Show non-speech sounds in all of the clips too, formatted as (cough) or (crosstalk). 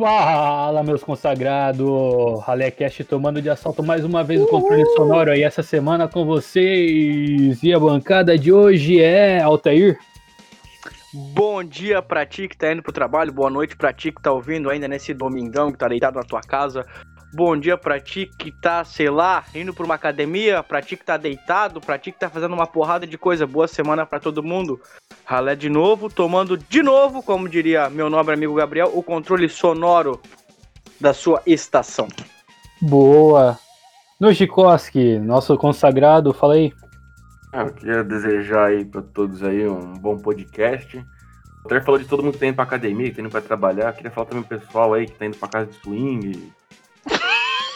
Fala, meus consagrados! Ralecast tomando de assalto mais uma vez o controle sonoro aí essa semana com vocês. E a bancada de hoje é Altair. Bom dia pra ti que tá indo pro trabalho, boa noite pra ti que tá ouvindo ainda nesse domingão que tá deitado na tua casa. Bom dia pra ti que tá, sei lá, indo pra uma academia, pra ti que tá deitado, pra ti que tá fazendo uma porrada de coisa. Boa semana pra todo mundo. Ralé de novo, tomando de novo, como diria meu nobre amigo Gabriel, o controle sonoro da sua estação. Boa! Nojikoski, nosso consagrado, fala aí. Ah, eu queria desejar aí pra todos aí um bom podcast. O Ter falou de todo mundo que tá indo pra academia, que tá indo pra trabalhar. Eu queria falar também pro pessoal aí que tá indo pra casa de swing,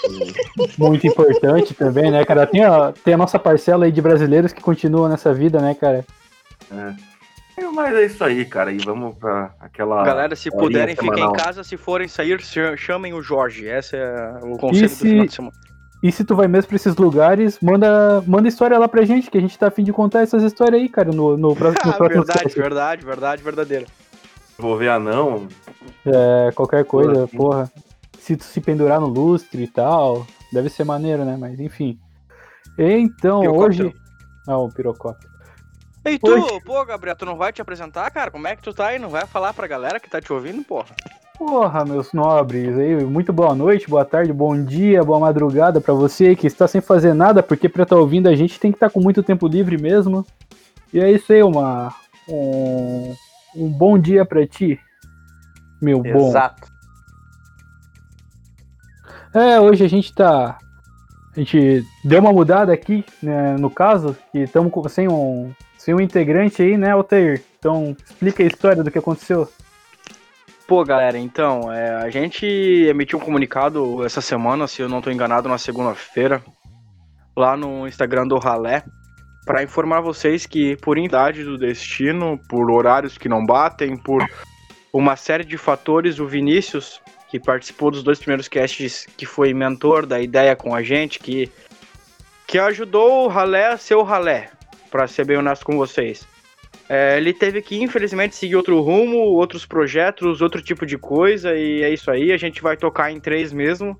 (laughs) muito importante também, né, cara? Tem a, tem a nossa parcela aí de brasileiros que continuam nessa vida, né, cara? É. Mas é isso aí, cara. E vamos pra aquela. Galera, se puderem, fiquem em casa. Se forem sair, chamem o Jorge. Esse é o conselho se, do final de semana. E se tu vai mesmo pra esses lugares, manda, manda história lá pra gente, que a gente tá afim de contar essas histórias aí, cara, no, no, próximo, no (laughs) próximo Verdade, verdade, verdade. Vou ver anão. É, qualquer coisa, porra se se pendurar no lustre e tal. Deve ser maneiro, né? Mas enfim. Então, pirocóptero. hoje. Não, o pirocóptero. Ei, tu, hoje... pô, Gabriel, tu não vai te apresentar, cara? Como é que tu tá aí? Não vai falar pra galera que tá te ouvindo, porra? Porra, meus nobres, aí, muito boa noite, boa tarde, bom dia, boa madrugada para você que está sem fazer nada, porque pra estar tá ouvindo a gente tem que estar tá com muito tempo livre mesmo. E é isso aí, uma um, um bom dia para ti, meu Exato. bom. Exato. É, hoje a gente tá. A gente deu uma mudada aqui, né, no caso, que estamos sem um, sem um integrante aí, né, Altair? Então, explica a história do que aconteceu. Pô, galera, então, é, a gente emitiu um comunicado essa semana, se eu não estou enganado, na segunda-feira, lá no Instagram do Ralé, para informar vocês que, por idade do destino, por horários que não batem, por uma série de fatores, o Vinícius que participou dos dois primeiros casts, que foi mentor da ideia com a gente, que, que ajudou o Ralé a ser o Ralé, para ser bem honesto com vocês. É, ele teve que, infelizmente, seguir outro rumo, outros projetos, outro tipo de coisa, e é isso aí. A gente vai tocar em três mesmo.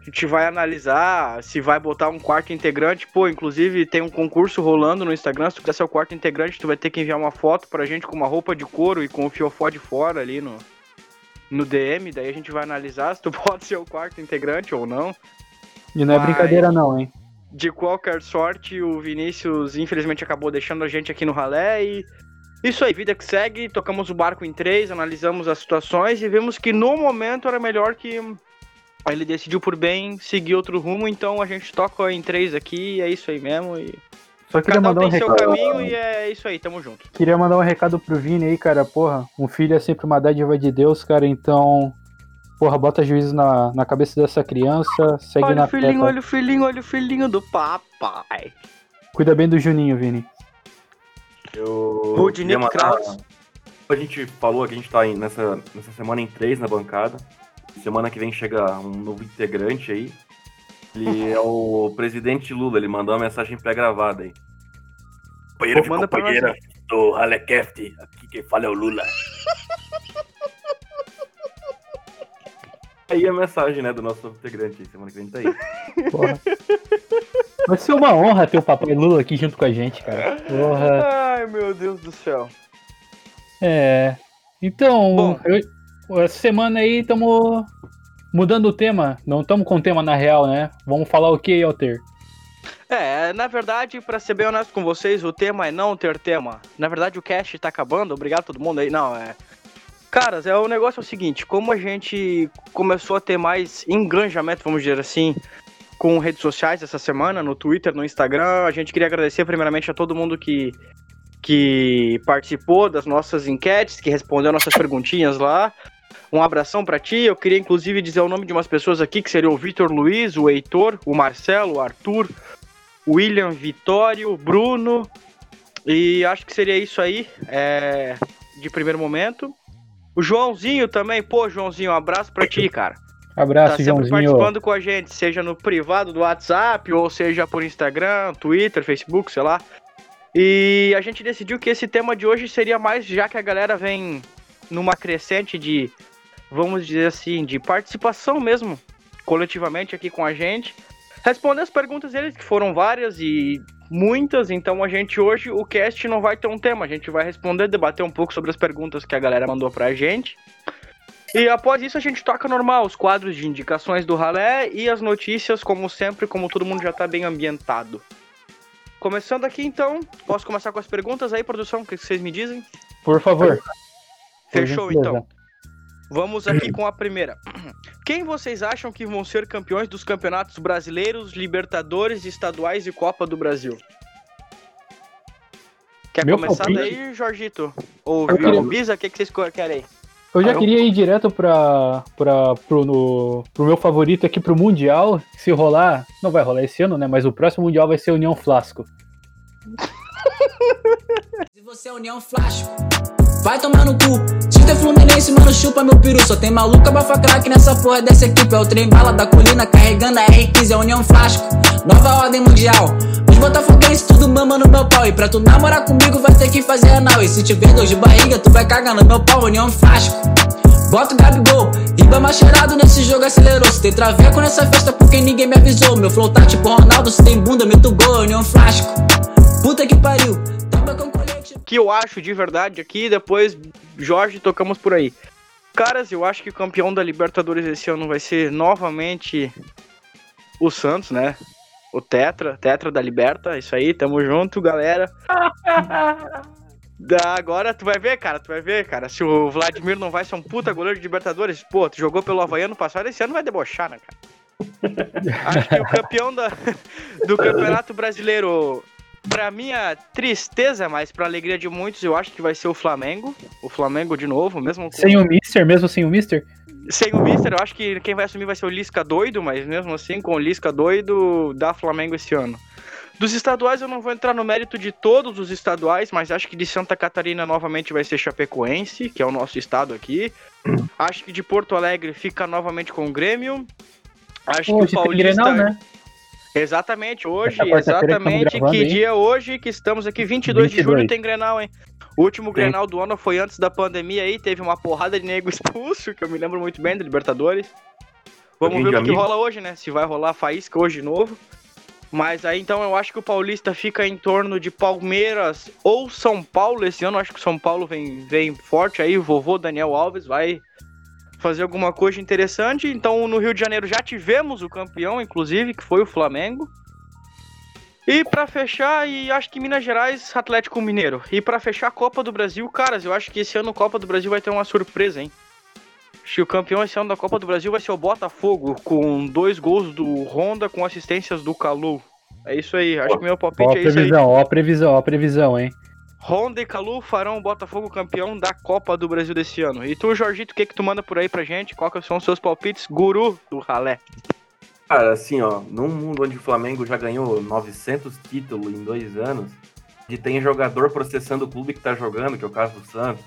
A gente vai analisar se vai botar um quarto integrante. Pô, inclusive tem um concurso rolando no Instagram. Se tu quiser ser o quarto integrante, tu vai ter que enviar uma foto pra gente com uma roupa de couro e com o fiofó de fora ali no, no DM, daí a gente vai analisar (laughs) se tu pode ser o quarto integrante ou não. E não é Mas, brincadeira não, hein? De qualquer sorte, o Vinícius infelizmente acabou deixando a gente aqui no ralé e isso aí, vida que segue, tocamos o barco em três, analisamos as situações e vimos que no momento era melhor que ele decidiu por bem seguir outro rumo, então a gente toca em três aqui, é isso aí mesmo e só queria Cada mandar um tem recado. seu caminho e é isso aí, tamo junto. Queria mandar um recado pro Vini aí, cara. Porra, um filho é sempre uma dádiva de Deus, cara. Então, porra, bota juízo na, na cabeça dessa criança. Segue olha na o filhinho, olha o filhinho, olha o filhinho do papai. Cuida bem do Juninho, Vini. Eu. Rudinick Kraus. A gente falou que a gente tá nessa, nessa semana em três na bancada. Semana que vem chega um novo integrante aí. Ele é o presidente Lula, ele mandou uma mensagem pré-gravada aí. Companheiro Pô, companheira do Halekeft, aqui quem fala é o Lula. aí a mensagem, né, do nosso integrante, semana que vem tá aí. Porra. Vai ser uma honra ter o papai Lula aqui junto com a gente, cara. Porra. Ai, meu Deus do céu. É. Então, Bom, eu, essa semana aí estamos Mudando o tema, não estamos com o tema na real, né? Vamos falar o que, Alter? É, na verdade, para ser bem honesto com vocês, o tema é não ter tema. Na verdade, o cast tá acabando, obrigado a todo mundo aí. Não, é. Caras, é o negócio é o seguinte, como a gente começou a ter mais engajamento, vamos dizer assim, com redes sociais essa semana, no Twitter, no Instagram, a gente queria agradecer primeiramente a todo mundo que, que participou das nossas enquetes, que respondeu nossas perguntinhas lá. Um abração para ti. Eu queria inclusive dizer o nome de umas pessoas aqui, que seriam o Vitor Luiz, o Heitor, o Marcelo, o Arthur, o William Vitório, o Bruno. E acho que seria isso aí, é, de primeiro momento. O Joãozinho também, pô, Joãozinho, um abraço pra ti, cara. Abraço, tá sempre Joãozinho. participando com a gente, seja no privado do WhatsApp, ou seja por Instagram, Twitter, Facebook, sei lá. E a gente decidiu que esse tema de hoje seria mais, já que a galera vem numa crescente de vamos dizer assim, de participação mesmo, coletivamente aqui com a gente. Responder as perguntas deles, que foram várias e muitas, então a gente hoje, o cast não vai ter um tema, a gente vai responder, debater um pouco sobre as perguntas que a galera mandou pra gente. E após isso a gente toca normal, os quadros de indicações do ralé e as notícias, como sempre, como todo mundo já tá bem ambientado. Começando aqui então, posso começar com as perguntas aí, produção, o que vocês me dizem? Por favor. Fechou então. Vamos aqui (clears throat) com a primeira. (clears throat) Quem vocês acham que vão ser campeões dos campeonatos brasileiros, Libertadores, estaduais e Copa do Brasil? Quer Meu começar palpite? daí, Jorgito? Ou queria... Bisa, o que, que vocês querem? Eu já ah, queria eu... ir direto para pra, pro, no, pro meu favorito aqui pro Mundial. Se rolar, não vai rolar esse ano, né? Mas o próximo Mundial vai ser União Flasco. (laughs) Se você é União Flasco, vai tomar no cu. Se tem Fluminense, mano, chupa meu peru. Só tem maluca bafa craque nessa porra dessa equipe. É o trem bala da colina carregando a R15, é União Flasco. Nova ordem mundial. Os botafoguenses tudo mama no meu pau. E pra tu namorar comigo vai ter que fazer anal. E se tiver dor de barriga, tu vai cagar no meu pau, União Flasco. Bota o Gabigol, Ribama cheirado nesse jogo acelerou. Se tem traveco nessa festa porque ninguém me avisou. Meu flow tá tipo Ronaldo, se tem bunda, meto gol, União Flasco. Puta que pariu, tamba com. Que eu acho de verdade aqui, depois Jorge tocamos por aí. Caras, eu acho que o campeão da Libertadores esse ano vai ser novamente o Santos, né? o Tetra, Tetra da Liberta, isso aí, tamo junto, galera. da, agora tu vai ver, cara, tu vai ver, cara, se o Vladimir não vai ser um puta goleiro de Libertadores, pô, tu jogou pelo Havaí ano passado, esse ano vai debochar, né, cara? Acho que o campeão da, (laughs) do Campeonato Brasileiro, pra minha tristeza, mas pra alegria de muitos, eu acho que vai ser o Flamengo. O Flamengo de novo, mesmo com... Sem o Mister, mesmo sem o Mister? Sem o Mister, eu acho que quem vai assumir vai ser o Lisca doido, mas mesmo assim, com o Lisca doido, dá Flamengo esse ano. Dos estaduais eu não vou entrar no mérito de todos os estaduais, mas acho que de Santa Catarina novamente vai ser Chapecoense, que é o nosso estado aqui. (clears throat) Acho que de Porto Alegre fica novamente com o Grêmio. Acho que o Paulista. Grenal, né? Exatamente, hoje, exatamente. Que aí. dia hoje que estamos aqui, 22, 22 de julho, tem Grenal, hein? O último Sim. Grenal do ano foi antes da pandemia aí, teve uma porrada de nego (laughs) expulso, que eu me lembro muito bem da Libertadores. Vamos ver o que rola hoje, né? Se vai rolar faísca hoje de novo. Mas aí então eu acho que o Paulista fica em torno de Palmeiras ou São Paulo esse ano. Acho que o São Paulo vem, vem forte aí. O vovô Daniel Alves vai fazer alguma coisa interessante. Então no Rio de Janeiro já tivemos o campeão, inclusive, que foi o Flamengo. E para fechar, e acho que Minas Gerais, Atlético Mineiro. E para fechar a Copa do Brasil, caras, eu acho que esse ano a Copa do Brasil vai ter uma surpresa, hein? Acho que o campeão esse ano da Copa do Brasil vai ser o Botafogo, com dois gols do Honda com assistências do Calu. É isso aí, acho que meu palpite ó, é isso aí. Ó a previsão, ó a previsão, hein? Honda e Calu farão o Botafogo campeão da Copa do Brasil desse ano. E tu, Jorgito, o que que tu manda por aí pra gente? Quais são os seus palpites? Guru do ralé. Cara, assim, ó, num mundo onde o Flamengo já ganhou 900 títulos em dois anos, de tem jogador processando o clube que tá jogando, que é o caso do Santos,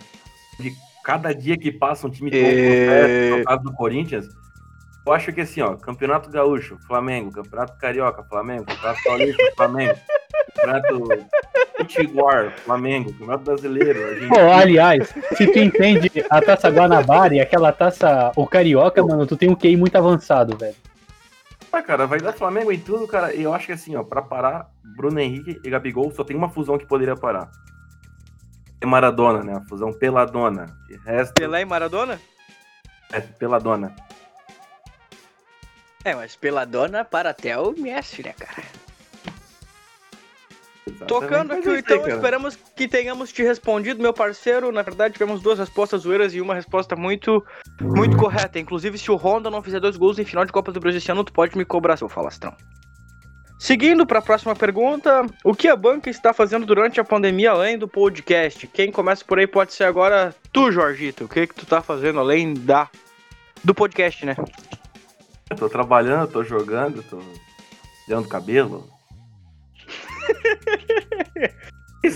de cada dia que passa um time todo que é o caso do Corinthians, eu acho que assim, ó, Campeonato Gaúcho, Flamengo, Campeonato Carioca, Flamengo, Campeonato Paulista, Flamengo, Campeonato Pitiguar, Flamengo, Campeonato Brasileiro. Gente... Pô, aliás, se tu entende a taça Guanabara e aquela taça, o Carioca, mano, tu tem um QI muito avançado, velho. Ah, cara, vai dar Flamengo em tudo, cara. E eu acho que assim, ó, pra parar, Bruno Henrique e Gabigol só tem uma fusão que poderia parar. É Maradona, né? A fusão Peladona. De resto... Pelé e Maradona? É, Peladona. É, mas Peladona para até o Messi, né, cara? Tocando aqui, então esperamos que tenhamos te respondido, meu parceiro. Na verdade, tivemos duas respostas zoeiras e uma resposta muito, muito correta. Inclusive, se o Honda não fizer dois gols em final de Copa do Brasil esse ano, tu pode me cobrar, seu falastrão. Seguindo para a próxima pergunta, o que a banca está fazendo durante a pandemia além do podcast? Quem começa por aí pode ser agora tu, Jorgito. O que que tu tá fazendo além da do podcast, né? Eu tô trabalhando, tô jogando, tô dando cabelo,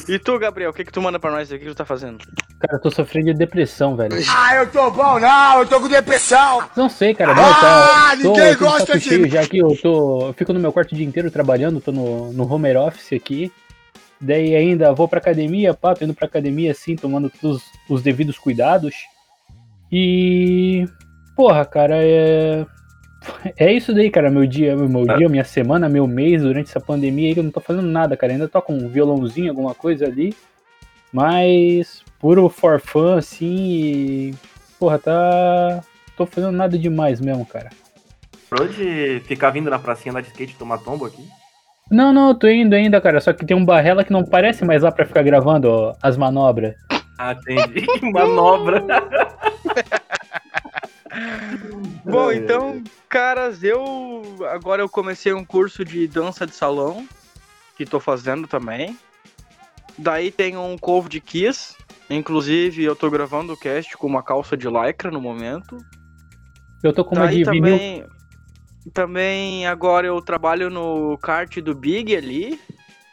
e tu, Gabriel, o que, que tu manda pra nós aqui? O que tu tá fazendo? Cara, eu tô sofrendo de depressão, velho. Ah, eu tô bom, não, eu tô com depressão. Não sei, cara. Não, ah, tá, ninguém tô, gosta de... Cheio, já que eu tô. Eu fico no meu quarto o dia inteiro trabalhando, tô no, no home office aqui. Daí ainda vou pra academia, pá, tô indo pra academia assim, tomando todos os devidos cuidados. E. Porra, cara, é. É isso daí, cara. Meu dia, meu dia, minha semana, meu mês durante essa pandemia aí que eu não tô fazendo nada, cara. Ainda tô com um violãozinho, alguma coisa ali. Mas puro for fun, assim. E... Porra, tá. Tô fazendo nada demais mesmo, cara. Pode ficar vindo na pracinha lá de skate tomar tombo aqui? Não, não, eu tô indo ainda, cara. Só que tem um barrela que não parece mais lá pra ficar gravando ó, as manobras. Ah, entendi. (laughs) Manobra. Bom, então, caras, eu agora eu comecei um curso de dança de salão que tô fazendo também. Daí tem um covo de Kiss. Inclusive, eu tô gravando o cast com uma calça de lycra no momento. Eu tô com uma Daí de vinil. também, também agora eu trabalho no kart do Big ali.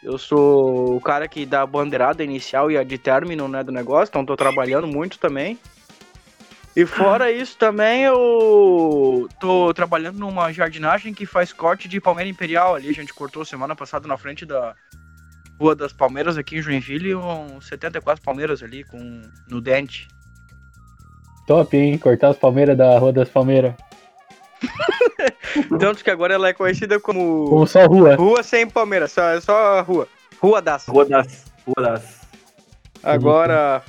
Eu sou o cara que dá a bandeirada inicial e a de término né, do negócio, então tô trabalhando muito também. E fora isso também eu tô trabalhando numa jardinagem que faz corte de palmeira imperial ali. A gente cortou semana passada na frente da Rua das Palmeiras aqui em Joinville, uns 74 palmeiras ali com no dente. Top, hein? Cortar as palmeiras da Rua das Palmeiras. (laughs) Tanto que agora ela é conhecida como Como só rua. Rua sem palmeira, só, é só rua. Rua das. Rua das. Rua das. Agora,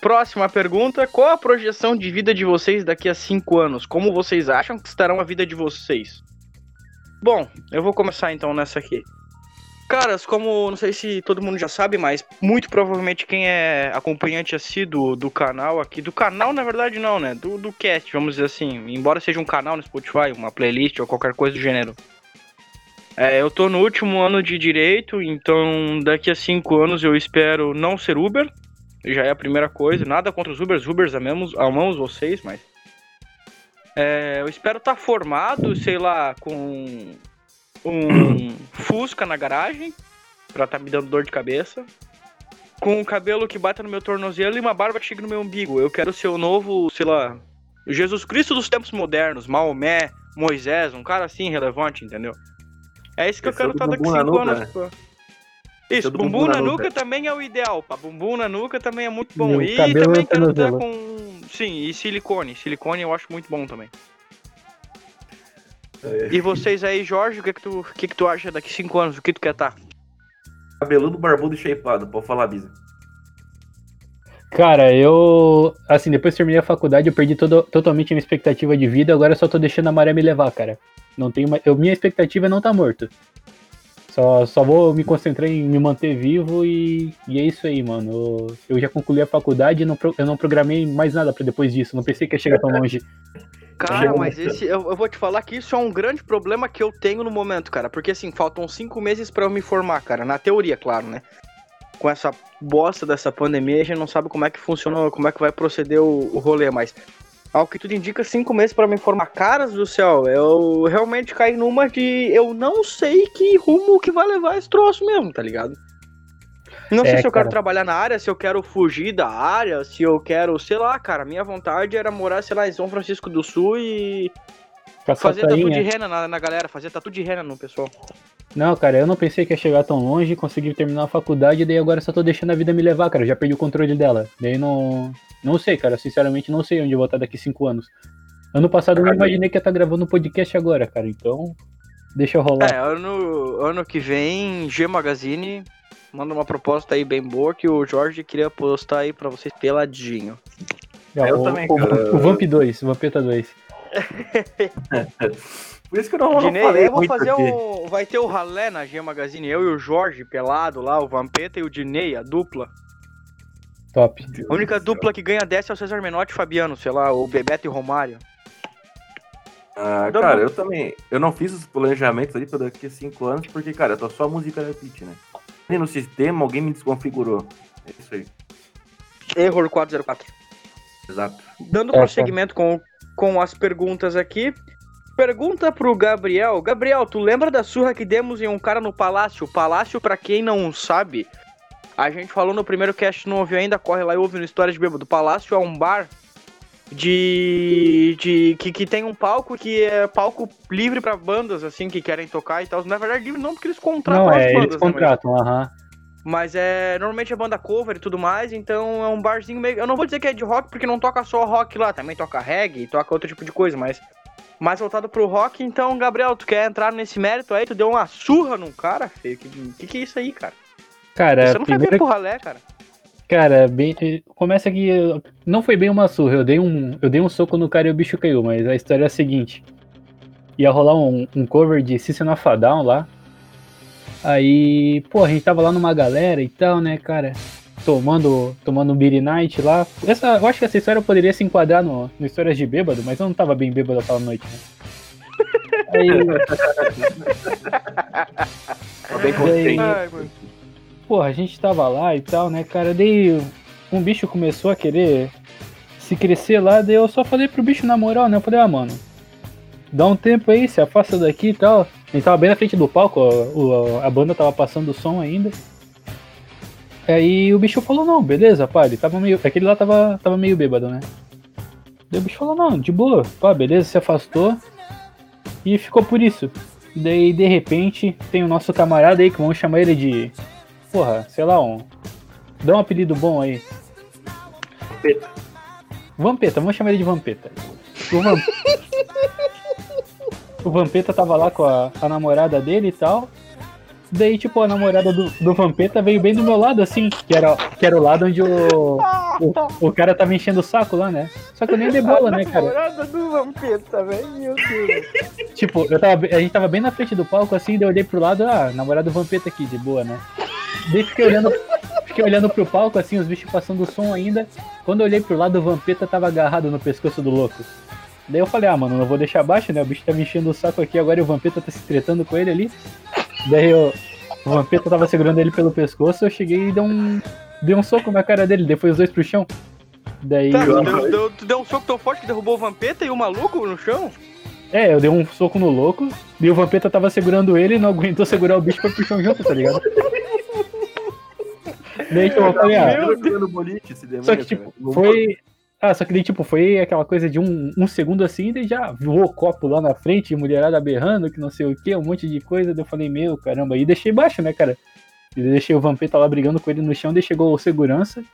próxima pergunta. Qual a projeção de vida de vocês daqui a cinco anos? Como vocês acham que estarão a vida de vocês? Bom, eu vou começar então nessa aqui. Caras, como não sei se todo mundo já sabe, mas muito provavelmente quem é acompanhante assíduo do canal aqui, do canal na verdade não, né? Do, do cast, vamos dizer assim. Embora seja um canal no Spotify, uma playlist ou qualquer coisa do gênero. É, eu tô no último ano de direito, então daqui a cinco anos eu espero não ser Uber. Já é a primeira coisa. Nada contra os Ubers, Ubers amamos, amamos vocês, mas. É, eu espero estar formado, sei lá, com um (coughs) Fusca na garagem, pra tá me dando dor de cabeça. Com um cabelo que bata no meu tornozelo e uma barba que chega no meu umbigo. Eu quero ser o novo, sei lá, Jesus Cristo dos tempos modernos, Maomé, Moisés, um cara assim relevante, entendeu? É isso que eu é quero estar daqui bumbum na 5 nuca, anos. pô. Isso, é bumbum bumbum na na nuca nuca. também é o ideal, pá. Bumbum na nuca também é muito bom. E E, cabelo também no quero tornozelo. com. Sim, e silicone. Silicone eu acho muito bom também. É. E vocês aí, Jorge, o que que tu, o que que tu acha daqui 5 anos? O que tu quer estar? Cabeludo, barbudo e shapeado. Pode falar, Bisa. Cara, eu. Assim, depois que terminei a faculdade, eu perdi todo, totalmente a minha expectativa de vida, agora eu só tô deixando a maré me levar, cara. Não tenho mais. Eu, minha expectativa é não tá morto. Só, só vou me concentrar em me manter vivo e, e é isso aí, mano. Eu, eu já concluí a faculdade e não, eu não programei mais nada pra depois disso. Não pensei que ia chegar tão longe. (laughs) Cara, mas esse. Eu, eu vou te falar que isso é um grande problema que eu tenho no momento, cara. Porque assim, faltam cinco meses pra eu me formar, cara. Na teoria, claro, né? Com essa bosta dessa pandemia, a gente não sabe como é que funciona, como é que vai proceder o, o rolê, mas. Ao que tudo indica, cinco meses pra me formar. Caras do céu, eu realmente caí numa de. Eu não sei que rumo que vai levar esse troço mesmo, tá ligado? Não sei É, se eu quero cara. trabalhar na área, se eu quero fugir da área, se eu quero, sei lá, cara. Minha vontade era morar, sei lá, em São Francisco do Sul e Fazer tatu de rena na, na galera, fazer tatu de rena no pessoal. Não, cara, eu não pensei que ia chegar tão longe, consegui terminar a faculdade, daí agora só tô deixando a vida me levar, cara. Já perdi o controle dela. Daí não. Não sei, cara. Sinceramente, não sei onde eu vou estar daqui cinco anos. Ano passado eu não imaginei que ia estar gravando um podcast agora, cara. Então, deixa eu rolar. É, ano, ano que vem, G Magazine manda uma proposta aí bem boa que o Jorge queria postar aí pra vocês peladinho. É, eu o, também, o, cara. o Vamp 2, o Vampeta 2. (laughs) Por isso que eu não, não Dinei, falei eu vou muito fazer aqui. um. Vai ter o ralé na G Magazine, eu e o Jorge pelado lá, o Vampeta e o Dinei, a dupla. Top. A única dupla que ganha 10 é o César Menotti e o Fabiano, sei lá, o Bebeto e o Romário. Ah, Dá cara, bom. eu também. Eu não fiz os planejamentos ali pra daqui a 5 anos, porque, cara, eu tô só música da Pitch, né? E no sistema, alguém me desconfigurou. É isso aí. Error 404. Exato. Dando É, prosseguimento com, com as perguntas aqui. Pergunta pro Gabriel. Gabriel, tu lembra da surra que demos em um cara no Palácio? Palácio, pra quem não sabe, a gente falou no primeiro cast, não ouviu ainda, corre lá e ouve no História de Bêbado. Palácio é um bar de. de que, que tem um palco que é palco livre pra bandas, assim, que querem tocar e tal. Na verdade, livre não, porque eles contratam Não, as é, bandas, eles né, mas- contratam, aham. Mas é. Normalmente é banda cover e tudo mais, então é um barzinho meio. Eu não vou dizer que é de rock, porque não toca só rock lá, também toca reggae, toca outro tipo de coisa, mas. Mais voltado pro rock, então, Gabriel, tu quer entrar nesse mérito aí? Tu deu uma surra num cara, feio? Que, que, que é isso aí, cara? Cara, Você não primeira... foi pro ralé, cara. Cara, bem, começa que não foi bem uma surra, eu dei um, eu dei um soco no cara e o bicho caiu, mas a história é a seguinte. Ia rolar um, um cover de System of a Down lá. Aí, pô, a gente tava lá numa galera e tal, né, cara? Tomando, tomando um Beer Night lá. Essa, eu acho que essa história poderia se enquadrar no, no Histórias de Bêbado, mas eu não tava bem bêbado aquela noite, né? Aí. (laughs) tá bem consciente. Aí, porra, a gente tava lá e tal, né, cara? Daí um bicho começou a querer se crescer lá, daí eu só falei pro bicho na moral, né? Eu falei, ah, mano, dá um tempo aí, se afasta daqui e tal. A gente tava bem na frente do palco, a, a banda tava passando o som ainda. Aí o bicho falou, não, beleza, pá, ele tava meio. Aquele lá tava, tava meio bêbado, né? Daí o bicho falou, não, de boa, pá, beleza, se afastou. E ficou por isso. Daí, de repente, tem o nosso camarada aí, que vamos chamar ele de porra, sei lá, um. Dá um apelido bom aí. Vampeta. Vampeta, vamos chamar ele de Vampeta. O, Vamp... (laughs) o Vampeta tava lá com a, a, namorada dele e tal. Daí, tipo, a namorada do, do Vampeta veio bem do meu lado, assim, que era, que era o lado onde o, o, o cara tava enchendo o saco lá, né? Só que eu nem dei bola, né, cara? A namorada do Vampeta, velho, meu Deus. tipo, eu tava, a gente tava bem na frente do palco, assim, daí eu olhei pro lado, ah, namorada do Vampeta aqui, de boa, né? Daí fiquei olhando, fiquei olhando pro palco, assim, os bichos passando o som ainda. Quando eu olhei pro lado, o Vampeta tava agarrado no pescoço do louco. Daí eu falei, ah, mano, não vou deixar baixo, né? O bicho tá me enchendo o saco aqui agora e o Vampeta tá se tretando com ele ali. Daí eu, o Vampeta tava segurando ele pelo pescoço, eu cheguei e dei um, dei um soco na cara dele, depois os dois pro chão. Daí. Tá, tu deu, tu deu um soco tão forte que derrubou o Vampeta e o maluco no chão? É, eu dei um soco no louco, e o Vampeta tava segurando ele e não aguentou segurar o bicho pra pro chão junto, tá ligado? Daí, tipo, eu falei, ah, só que, tipo, foi... Ah, só que daí, tipo, foi aquela coisa de um, um segundo assim, e já voou copo lá na frente, mulherada berrando, que não sei o que, um monte de coisa. Daí eu falei, meu, caramba, e deixei baixo, né, cara? E deixei o Vampeta lá brigando com ele no chão, daí chegou o segurança,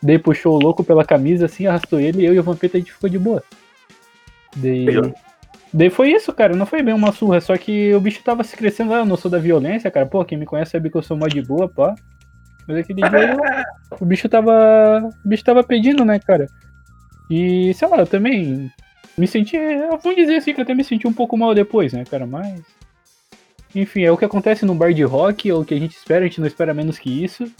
daí puxou o louco pela camisa, assim, arrastou ele, e eu e o Vampeta a gente ficou de boa. Daí... Daí foi isso, cara, não foi bem uma surra, só que o bicho tava se crescendo lá, eu não sou da violência, cara, pô, quem me conhece sabe que eu sou mó de boa, pá. Mas aquele dia o bicho tava. O bicho tava pedindo, né, cara? E, sei lá, eu também me senti. Eu vou dizer assim que eu até me senti um pouco mal depois, né, cara? Mas. Enfim, é o que acontece no bar de rock, é o que a gente espera, a gente não espera menos que isso.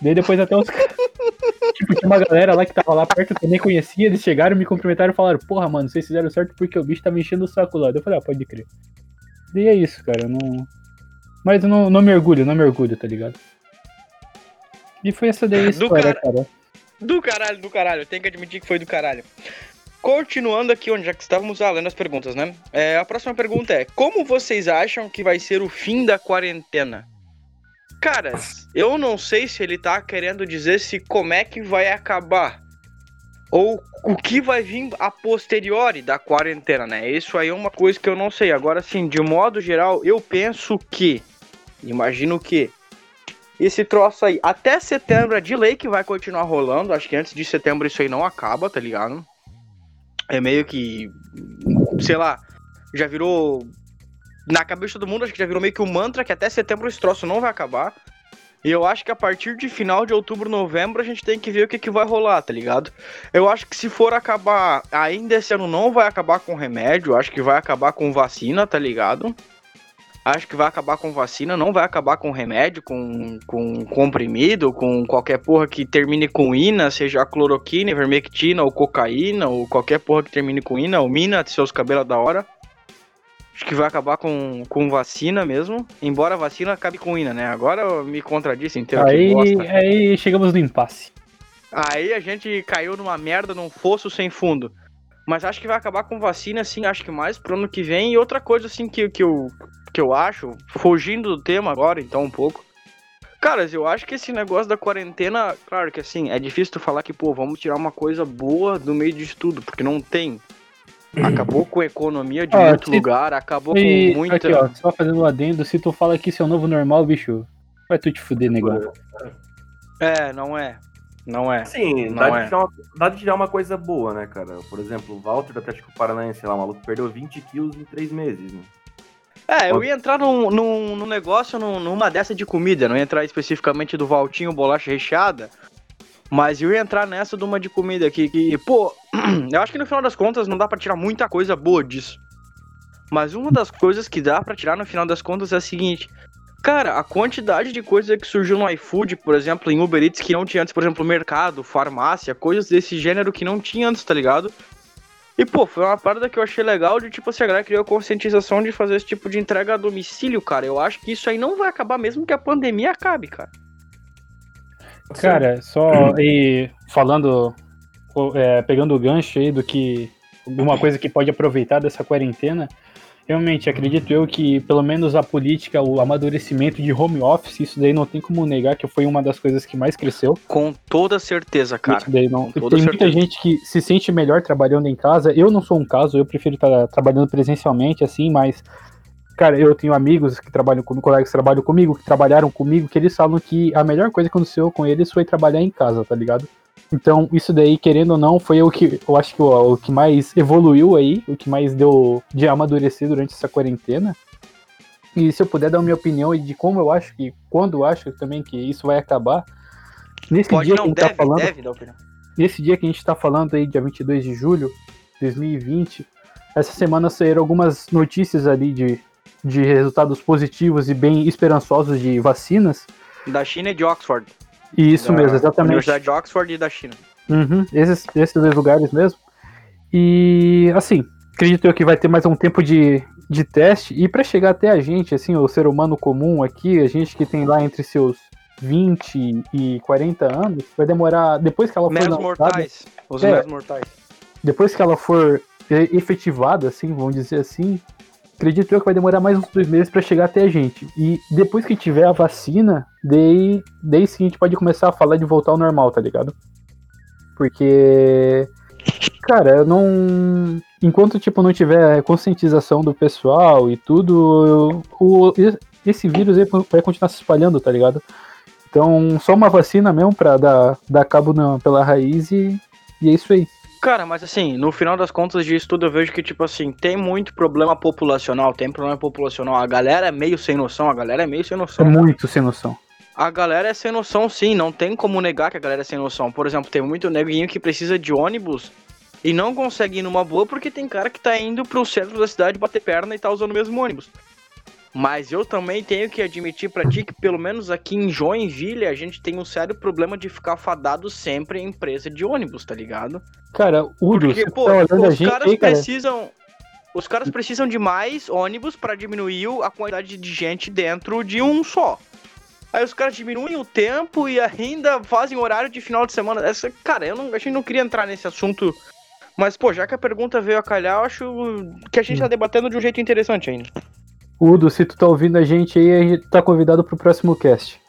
Daí depois até os (laughs) Tipo, tinha uma galera lá que tava lá perto que eu nem conhecia, eles chegaram, me cumprimentaram e falaram, porra, mano, vocês fizeram certo porque o bicho tá me enchendo o saco lá. Eu falei, ah, pode crer. Daí é isso, cara, não. Mas eu não, não me orgulho, não me orgulho, tá ligado? E foi essa daí a história, cara. Do caralho, do caralho. Tem que admitir que foi do caralho. Continuando aqui, onde já que estávamos lendo as perguntas, né? É, a próxima pergunta é: Como vocês acham que vai ser o fim da quarentena? Caras, eu não sei se ele tá querendo dizer se como é que vai acabar. Ou o que vai vir a posteriori da quarentena, né? Isso aí é uma coisa que eu não sei. Agora, sim, de modo geral, eu penso que. Imagino que esse troço aí, até setembro é de lei que vai continuar rolando. Acho que antes de setembro isso aí não acaba, tá ligado? É meio que. Sei lá, já virou. Na cabeça do mundo, acho que já virou meio que um mantra que até setembro esse troço não vai acabar. E eu acho que a partir de final de outubro, novembro, a gente tem que ver o que, que vai rolar, tá ligado? Eu acho que se for acabar ainda esse ano, não vai acabar com remédio, acho que vai acabar com vacina, tá ligado? Acho que vai acabar com vacina, não vai acabar com remédio, com, com comprimido, com qualquer porra que termine com ina, seja cloroquina, ivermectina ou cocaína, ou qualquer porra que termine com ina, ou mina, seus cabelos da hora. Acho que vai acabar com, com vacina mesmo, embora a vacina acabe com ina, né? Agora eu me contradisse inteiro. Aí, aí chegamos no impasse. Aí a gente caiu numa merda, num fosso sem fundo. Mas acho que vai acabar com vacina, assim, acho que mais pro ano que vem. E outra coisa, assim, que, que, eu, que eu acho, fugindo do tema agora, então, um pouco. Caras, eu acho que esse negócio da quarentena, claro que assim, é difícil tu falar que, pô, vamos tirar uma coisa boa do meio de tudo, porque não tem. Acabou com a economia de ah, muito se... lugar, acabou e... com muita. Aqui, ó, só fazendo um adendo, se tu fala que isso é o novo normal, bicho, Vai tu te fuder, negão. É, não é. Não é. Sim, Não dá, é. De tirar uma, dá de tirar uma coisa boa, né, cara? Por exemplo, o Walter do Atlético Paranaense, sei lá, o maluco perdeu 20 quilos em 3 meses, né? É, eu ia entrar num, num, num negócio, num- numa dessa de comida, não ia entrar especificamente do Valtinho bolacha recheada, mas eu ia entrar nessa de uma de comida aqui, que, pô, (clears throat) eu acho que no final das contas não dá pra tirar muita coisa boa disso. Mas uma das coisas que dá pra tirar no final das contas é a seguinte, cara, a quantidade de coisa que surgiu no iFood, por exemplo, em Uber Eats, que não tinha antes, por exemplo, mercado, farmácia, coisas desse gênero que não tinha antes, tá ligado? E, pô, foi uma parada que eu achei legal de, tipo, assim, a galera criou a conscientização de fazer esse tipo de entrega a domicílio, cara. Eu acho que isso aí não vai acabar mesmo que a pandemia acabe, cara. Cara, só (clears throat) e falando, é, pegando o gancho aí do que alguma coisa que pode aproveitar dessa quarentena, realmente acredito eu que pelo menos a política, o amadurecimento de home office, isso daí não tem como negar que foi uma das coisas que mais cresceu. Com toda certeza, cara. Isso daí não. com toda Tem muita certeza. gente que se sente melhor trabalhando em casa. Eu não sou um caso, eu prefiro estar trabalhando presencialmente, assim, mas. Cara, eu tenho amigos que trabalham comigo, colegas que trabalham comigo, que trabalharam comigo, que eles falam que a melhor coisa que aconteceu com eles foi trabalhar em casa, tá ligado? Então, isso daí, querendo ou não, foi o que eu acho que o, o que mais evoluiu aí, o que mais deu de amadurecer durante essa quarentena. E se eu puder dar a minha opinião e de como eu acho que, quando eu acho também que isso vai acabar, nesse Pode dia que a não, gente deve, tá falando, deve dar opinião. nesse dia que a gente está falando aí, dia 22 de julho de 2020, essa semana saíram algumas notícias ali de, de resultados positivos e bem esperançosos de vacinas. Da China e de Oxford. Isso Da mesmo, exatamente. Universidade de Oxford e da China. Uhum, esses, esses dois lugares mesmo. E, assim, acredito eu que vai ter mais um tempo de, de teste. E para chegar até a gente, assim, o ser humano comum aqui, a gente que tem lá entre seus 20 e 40 anos, vai demorar. Depois que ela for Meros mortais. Os É. mortais. depois que ela for efetivada, assim, vamos dizer assim, acredito eu que vai demorar mais uns dois meses para chegar até a gente. E depois que tiver a vacina, daí, daí sim a gente pode começar a falar de voltar ao normal, tá ligado? Porque, cara, eu não. Enquanto, tipo, não tiver conscientização do pessoal e tudo, o, esse vírus vai continuar se espalhando, tá ligado? Então, só uma vacina mesmo pra dar, dar cabo na- pela raiz e, e é isso aí. Cara, mas assim, no final das contas disso tudo eu vejo que, tipo assim, tem muito problema populacional, tem problema populacional. A galera é meio sem noção, a galera é meio sem É noção. muito sem noção. A galera é sem noção, sim, não tem como negar que a galera é sem noção. Por exemplo, tem muito neguinho que precisa de ônibus e não consegue ir numa boa porque tem cara que tá indo pro centro da cidade bater perna e tá usando o mesmo ônibus. Mas eu também tenho que admitir pra ti que, pelo menos aqui em Joinville, a gente tem um sério problema de ficar fadado sempre em empresa de ônibus, tá ligado? Cara, Udo, Porque, pô, tá os gente caras cara. precisam. Os caras precisam de mais ônibus pra diminuir a quantidade de gente dentro de um só. Aí os caras diminuem o tempo e ainda fazem horário de final de semana. Essa, cara, eu não, a gente não queria entrar nesse assunto. Mas, pô, já que a pergunta veio a calhar, eu acho que a gente Hum. tá debatendo de um jeito interessante ainda. Udo, se tu tá ouvindo a gente aí, a gente tá convidado pro próximo cast.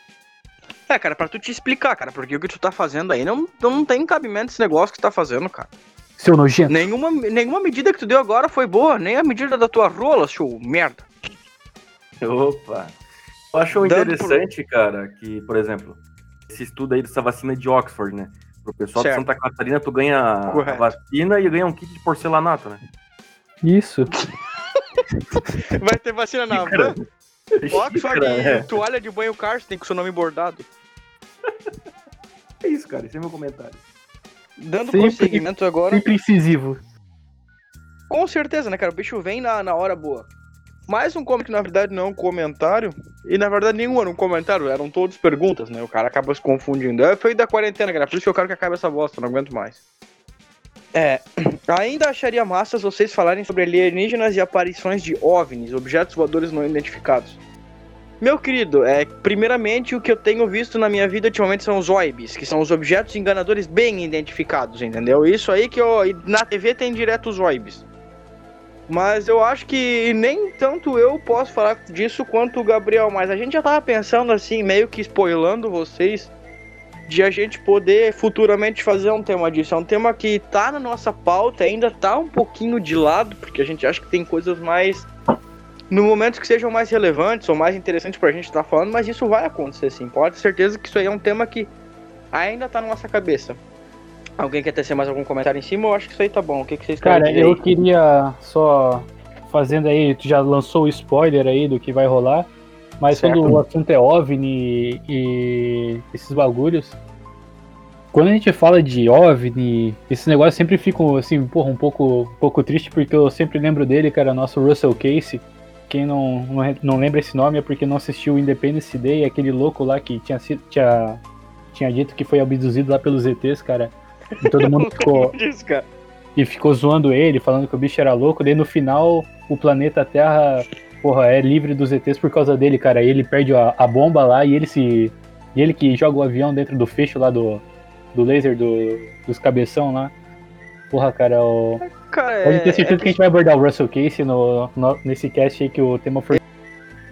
É, cara, pra tu te explicar, cara, porque o que tu tá fazendo aí não, não tem cabimento esse negócio que tu tá fazendo, cara. Seu nojento. Nenhuma, nenhuma medida que tu deu agora foi boa, nem a medida da tua rola, seu merda. Opa! Eu acho Dando interessante, cara, que, por exemplo, esse estudo aí dessa vacina de Oxford, né? Pro pessoal Certo. de Santa Catarina, tu ganha a Correto. vacina e ganha um kit de porcelanato, né? Isso. (laughs) (laughs) Vai ter vacina na van? Oxford e é. toalha de banho Karsten com seu nome bordado. É isso, cara. Esse é meu comentário. Dando Sempre- prosseguimento agora. Sempre incisivo. Com certeza, né, cara? O bicho vem na, na hora boa. Mais um que na verdade não é um comentário. E na verdade nenhum era um comentário, eram todos perguntas, né? O cara acaba se confundindo. É feio da quarentena, cara. Por isso que eu quero que acabe essa bosta, não aguento mais. É. (clears throat) Ainda acharia massa vocês falarem sobre alienígenas e aparições de OVNIs, objetos voadores não identificados. Meu querido, é, primeiramente o que eu tenho visto na minha vida ultimamente são os OIBs, que são os objetos enganadores bem identificados, entendeu? Isso aí que eu. Na TV tem direto os OIBs. Mas eu acho que nem tanto eu posso falar disso quanto o Gabriel, mas a gente já tava pensando assim, meio que spoilando vocês, de a gente poder futuramente fazer um tema disso. É um tema que tá na nossa pauta, ainda tá um pouquinho de lado, porque a gente acha que tem coisas mais no momento que sejam mais relevantes ou mais interessantes pra gente estar tá falando, mas isso vai acontecer sim. Pode ter certeza que isso aí é um tema que ainda tá na nossa cabeça. Alguém quer tecer mais algum comentário em cima? Eu acho que isso aí tá bom. O que, que vocês Cara, eu queria só fazendo aí, tu já lançou o spoiler aí do que vai rolar, mas certo. quando o assunto é OVNI e esses bagulhos, quando a gente fala de OVNI, esse negócio sempre fica assim, porra, um pouco, um pouco triste porque eu sempre lembro dele, cara, nosso Russell Casey. Quem não, não, não lembra esse nome é porque não assistiu o Independence Day, aquele louco lá que tinha, tinha, tinha dito que foi abduzido lá pelos ETs, cara. E todo mundo (laughs) ficou. E ficou zoando ele, falando que o bicho era louco. Daí no final, o planeta Terra, porra, é livre dos ETs por causa dele, cara. E ele perde a, a bomba lá e ele se. E ele que joga o avião dentro do fecho lá do, do laser do, dos cabeção lá. Porra, cara, o. Cara, Pode ter é, certeza é... que a gente vai abordar o Russell Casey no, no, nesse cast aí que o tema foi.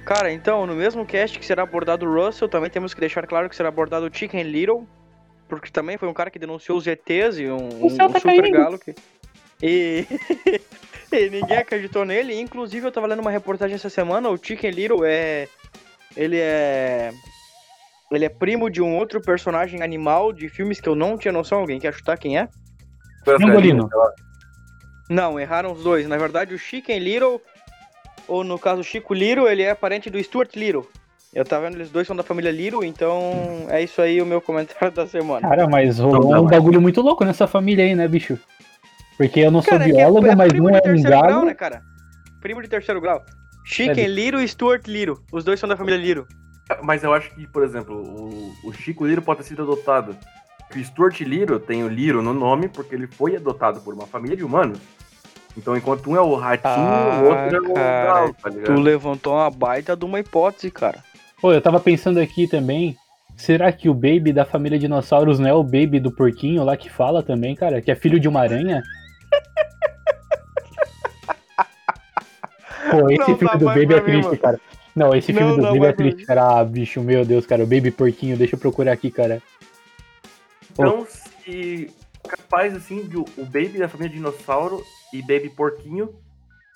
Cara, então, no mesmo cast que será abordado o Russell, também temos que deixar claro que será abordado o Chicken Little, porque também foi um cara que denunciou os ETs e um, um, tá um super galo que. E... (laughs) e ninguém acreditou nele. Inclusive, eu tava lendo uma reportagem essa semana, o Chicken Little é. Ele é. Ele é primo de um outro personagem animal de filmes que eu não tinha noção. Alguém quer chutar quem é? Pangolino. Não, erraram os dois. Na verdade, o Chicken Little, ou no caso, o Chico Little, ele é parente do Stuart Little. Eu tava vendo, eles dois são da família Liro, então é isso aí o meu comentário (laughs) da semana. Cara, mas rolou um bagulho muito louco nessa família aí, né, bicho? Porque eu não cara, sou é biólogo, é, é mas não é um galo. Grau, né, cara? Primo de terceiro grau. Chicken é. Liro e Stuart Liro. Os dois são da família Liro. Mas eu acho que, por exemplo, o, o Chico Liro pode ter sido adotado. O Stuart Liro tem o Liro no nome porque ele foi adotado por uma família de humanos. Então, enquanto um é o ratinho, ah, o outro é o galo, tá ligado? Tu levantou uma baita de uma hipótese, cara. Pô, eu tava pensando aqui também. Será que o Baby da família Dinossauros não é o Baby do porquinho lá que fala também, cara? Que é filho de uma aranha? Pô, esse não filme do Baby é triste, mim, cara. Não, esse filme não, do Baby é triste, cara. Ah, bicho, meu Deus, cara. O Baby Porquinho, deixa eu procurar aqui, cara. Então, se capaz, assim, de o Baby da família Dinossauro e Baby Porquinho,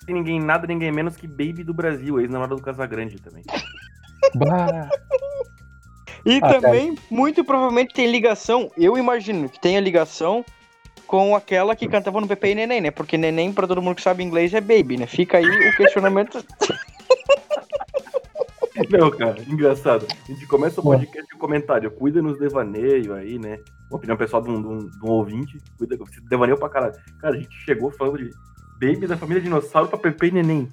tem ninguém nada, ninguém menos que Baby do Brasil, ex-namorado do Casagrande também. Bah. E ah, também, cara. muito provavelmente, tem ligação, eu imagino que tenha ligação com aquela que cantava no Pepe e Neném, né? Porque Neném, pra todo mundo que sabe inglês, é baby, né? Fica aí o questionamento. (laughs) Não, cara, engraçado. A gente começa o podcast com comentário. Cuida nos devaneios aí, né? Uma opinião pessoal de um, de um, de um ouvinte. Cuida, devaneio pra caralho. Cara, a gente chegou falando de Baby da família Dinossauro pra Pepe e Neném.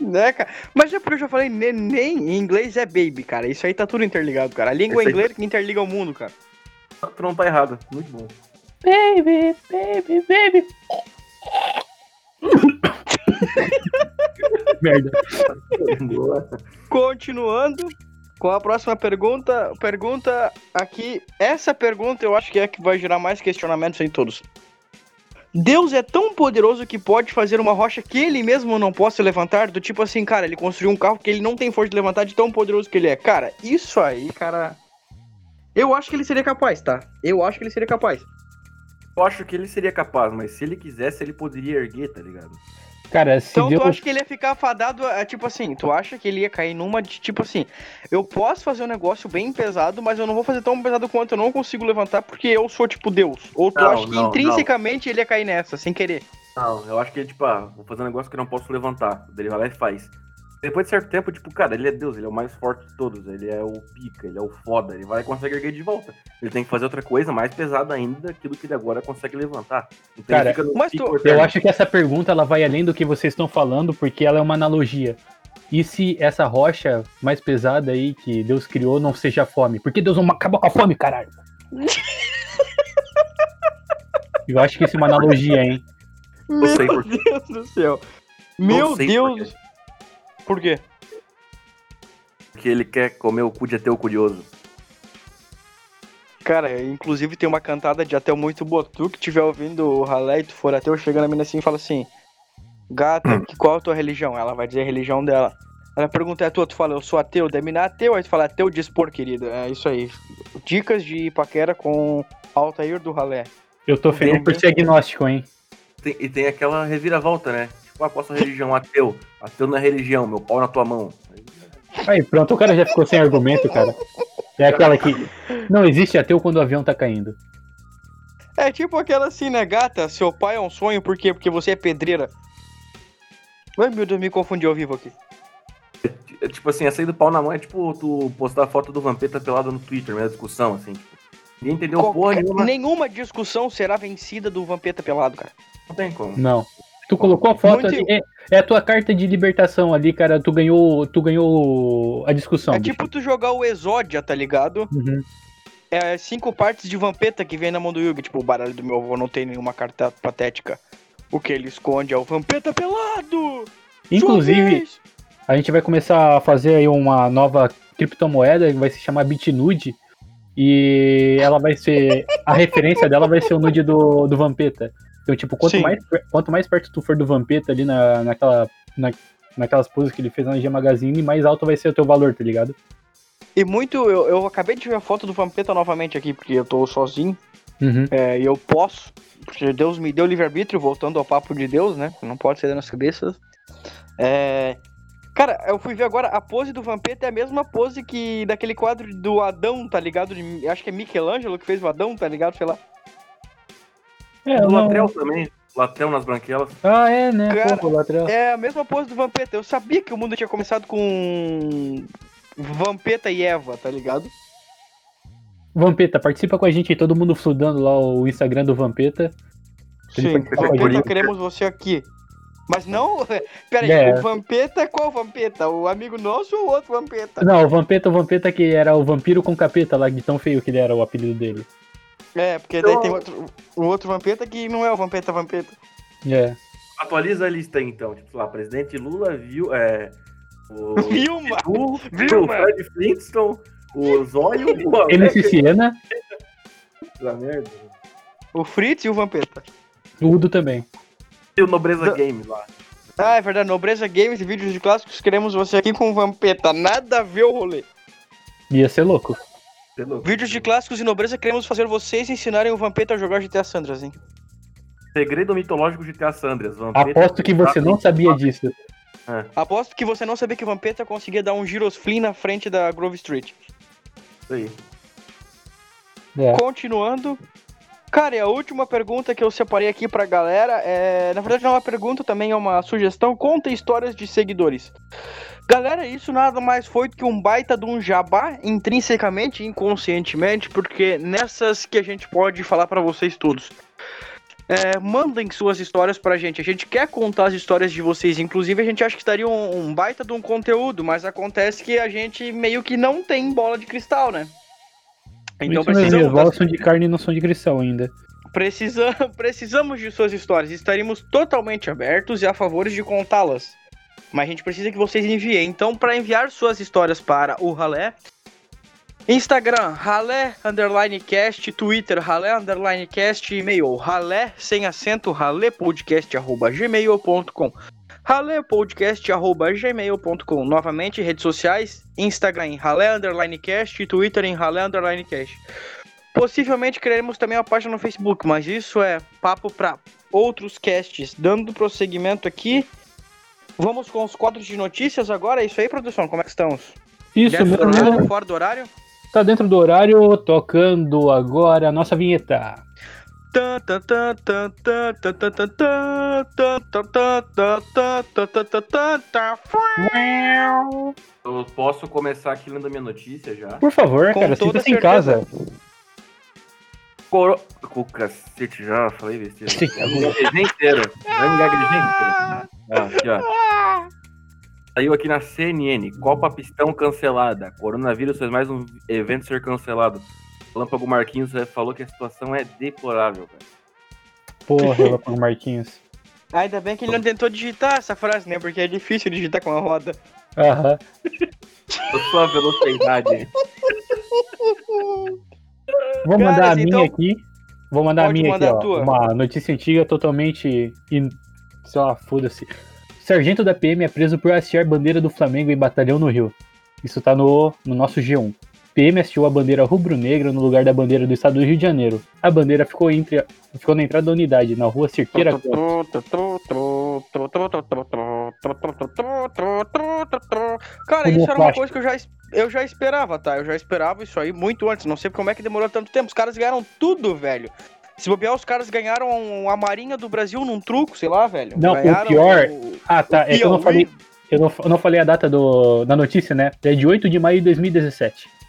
Né, cara? Mas é porque eu já falei, neném em inglês é baby, cara. Isso aí tá tudo interligado, cara. A língua inglesa que interliga o mundo, cara. Tu não tá errado. Muito bom. Baby, baby, baby. Merda. Continuando com a próxima pergunta. Pergunta aqui. Essa pergunta eu acho que é a que vai gerar mais questionamentos em todos. Deus é tão poderoso que pode fazer uma rocha que ele mesmo não possa levantar, do tipo assim, cara, ele construiu um carro que ele não tem força de levantar de tão poderoso que ele é. Cara, isso aí, cara. Eu acho que ele seria capaz, tá? Eu acho que ele seria capaz. Eu acho que ele seria capaz, mas se ele quisesse, ele poderia erguer, tá ligado? Cara, se então Deus... tu acha que ele ia ficar fadado a, tipo assim, tu acha que ele ia cair numa de tipo assim, eu posso fazer um negócio bem pesado, mas eu não vou fazer tão pesado quanto eu não consigo levantar porque eu sou tipo Deus. Ou tu não, acha que não, intrinsecamente não. ele ia cair nessa, sem querer? Não, eu acho que ele, tipo, ah, vou fazer um negócio que eu não posso levantar. Ele vai lá e faz. Depois de certo tempo, tipo, cara, ele é Deus, ele é o mais forte de todos, ele é o pica, ele é o foda, ele vai conseguir erguer de volta. Ele tem que fazer outra coisa mais pesada ainda daquilo que ele agora consegue levantar. Então cara, mas tu, eu acho que essa pergunta ela vai além do que vocês estão falando, porque ela é uma analogia. E se essa rocha mais pesada aí que Deus criou não seja fome? Porque Deus não acaba com a fome, caralho. (laughs) eu acho que isso é uma analogia, hein? Meu Deus do céu. Meu Deus. Por quê? Porque ele quer comer o cu de até o curioso. Cara, inclusive tem uma cantada de até muito boa. Tu que estiver ouvindo o ralé e tu for até eu chegando a mina assim e fala assim: Gata, hum. qual a tua religião? Ela vai dizer a religião dela. Ela pergunta, é tua? Tu fala, eu sou ateu. Daí mina ateu, aí tu fala, ateu dispor, querida. É isso aí. Dicas de paquera com Altair do Ralé. Eu tô feliz por ser agnóstico, hein? Tem, e tem aquela reviravolta, né? Qual a sua religião? Ateu. Ateu não é religião, meu pau na tua mão. Aí, pronto, o cara já ficou sem argumento, cara. É aquela que não existe ateu quando o avião tá caindo. É tipo aquela assim, né, gata? Seu pai é um sonho, por quê? Porque você é pedreira. Ai, meu Deus, me confundi ao vivo aqui. É, tipo assim, a sair do pau na mão é tipo tu postar a foto do Vampeta pelado no Twitter, mesma discussão, assim. Tipo, ninguém entendeu Qualquer- porra nenhuma. Nenhuma discussão será vencida do Vampeta pelado, cara. Não tem como. Não. Tu colocou a foto Muito- ali, é, é a tua carta de libertação ali, cara. Tu ganhou, tu ganhou a discussão. é bicho. tipo tu jogar o Exódia, tá ligado? Uhum. É cinco partes de Vampeta que vem na mão do Yugi. Tipo, o baralho do meu avô não tem nenhuma carta patética. O que ele esconde é o Vampeta pelado! Inclusive, a gente vai começar a fazer aí uma nova criptomoeda que vai se chamar Bitnude. E ela vai ser. A referência dela vai ser o nude do, do Vampeta. Então, tipo, quanto Sim. mais, quanto mais perto tu for do Vampeta ali na, naquela, na, naquelas poses que ele fez na G Magazine, mais alto vai ser o teu valor, tá ligado? E muito, eu, eu acabei de ver a foto do Vampeta novamente aqui, porque eu tô sozinho. Uhum. É, e eu posso, porque Deus me deu livre-arbítrio, voltando ao papo de Deus, né? Não pode ser das nossas cabeças. É, Cara, eu fui ver agora, a pose do Vampeta é a mesma pose que daquele quadro do Adão, tá ligado? De- acho que é Michelangelo que fez o Adão, tá ligado? Sei lá. É, O não- Latrel também. Latrel nas branquelas. Ah, é, né? Cara, Pô. É a mesma pose do Vampeta. Eu sabia que o mundo tinha começado com Vampeta e Eva, tá ligado? Vampeta, participa com a gente aí, todo mundo fludando lá o Instagram do Vampeta. Sim, Vampeta, queremos você aqui. Mas não. (laughs) Pera aí, É. o Vampeta, qual Vampeta? O amigo nosso ou o outro Vampeta? Não, o Vampeta, o Vampeta que era o vampiro com capeta lá, de tão feio que ele era o apelido dele. É, porque daí Então- tem outro, o outro Vampeta que não é o Vampeta Vampeta. É. Atualiza a lista aí, então. Tipo, lá, presidente Lula viu. É, o (laughs) Vilma! o, o! Fred Flintstone, o Zóio, (laughs) o. MC Siena, Puta merda. O Fritz e o Vampeta. o Udo também. E o Nobreza Da- Games lá. Ah, é verdade. Nobreza Games e vídeos de clássicos. Queremos você aqui com o Vampeta. Nada a ver o rolê. Ia ser louco. É louco. Vídeos de clássicos e nobreza. Queremos fazer vocês ensinarem o Vampeta a jogar GTA Sandras, hein? Segredo mitológico GTA Sandras. Vampeta- Aposto que você não sabia disso. Aposto que você não sabia que o Vampeta conseguia dar um girosflim na frente da Grove Street. Isso aí. É. Continuando. Cara, e a última pergunta que eu separei aqui pra galera é. Na verdade, não é uma pergunta, também é uma sugestão. Conta histórias de seguidores. Galera, isso nada mais foi do que um baita de um jabá, intrinsecamente inconscientemente, porque nessas que a gente pode falar pra vocês todos. É, mandem suas histórias pra gente. A gente quer contar as histórias de vocês. Inclusive, a gente acha que estaria um, um baita de um conteúdo, mas acontece que a gente meio que não tem bola de cristal, né? Então precisamos, são de carne e não são de cristal ainda. precisa, (laughs) precisamos de suas histórias. Estaríamos totalmente abertos e a favores de contá-las. Mas a gente precisa que vocês enviem. Então, para enviar suas histórias para o Ralé, Instagram, ralé, underline cast, Twitter, ralé, underline cast, e-mail, ralé, sem acento, ralé podcast, arroba gmail.com. Ralepodcast, arroba gmail.com. Novamente, redes sociais, Instagram em ralé, underline cast, Twitter em ralé, underline cast. Possivelmente criaremos também uma página no Facebook, mas isso é papo para outros casts. Dando prosseguimento aqui, vamos com os quadros de notícias agora. É isso aí, produção? Como é que estamos? Isso Dentro do horário, mesmo. fora do horário? Tá dentro do horário, tocando agora a nossa vinheta. Eu posso começar aqui lendo a minha notícia já? Por favor, Com cara, sinta-se em casa. Coro... Com cacete já, falei besteira. Sim. inteiro. Vai me gaguejar inteiro. Ah, Saiu aqui na CNN. Copa Pistão cancelada. Coronavírus fez mais um evento ser cancelado. Lâmpago Marquinhos eh, falou que a situação é deplorável, cara. Porra, Relâmpago Marquinhos. (laughs) Ainda bem que ele não tentou digitar essa frase, né? Porque é difícil digitar com a roda. Aham. A sua velocidade. Vou mandar Caras, a minha então- aqui. Vou mandar a Pode minha mandar aqui, a ó. tua. Uma notícia antiga totalmente. In... Sei lá, foda-se. Sargento da PM é preso por hastear bandeira do Flamengo em batalhão no Rio. Isso tá no, no nosso G1. PM assistiu a bandeira rubro-negra no lugar da bandeira do estado do Rio de Janeiro. A bandeira ficou, entre, ficou na entrada da unidade, na rua Cerqueira Cara, isso era uma coisa que eu já, eu já esperava, tá? Eu já esperava isso aí muito antes. Não sei como é que demorou tanto tempo. Os caras ganharam tudo, velho. Se bobear, os caras ganharam a Marinha do Brasil num truco, sei lá, velho. Não, ganharam o pior. O... Ah, tá. É que eu não falei. Eu não, eu não falei a data do, da notícia, né? É de 8 de maio de 2017.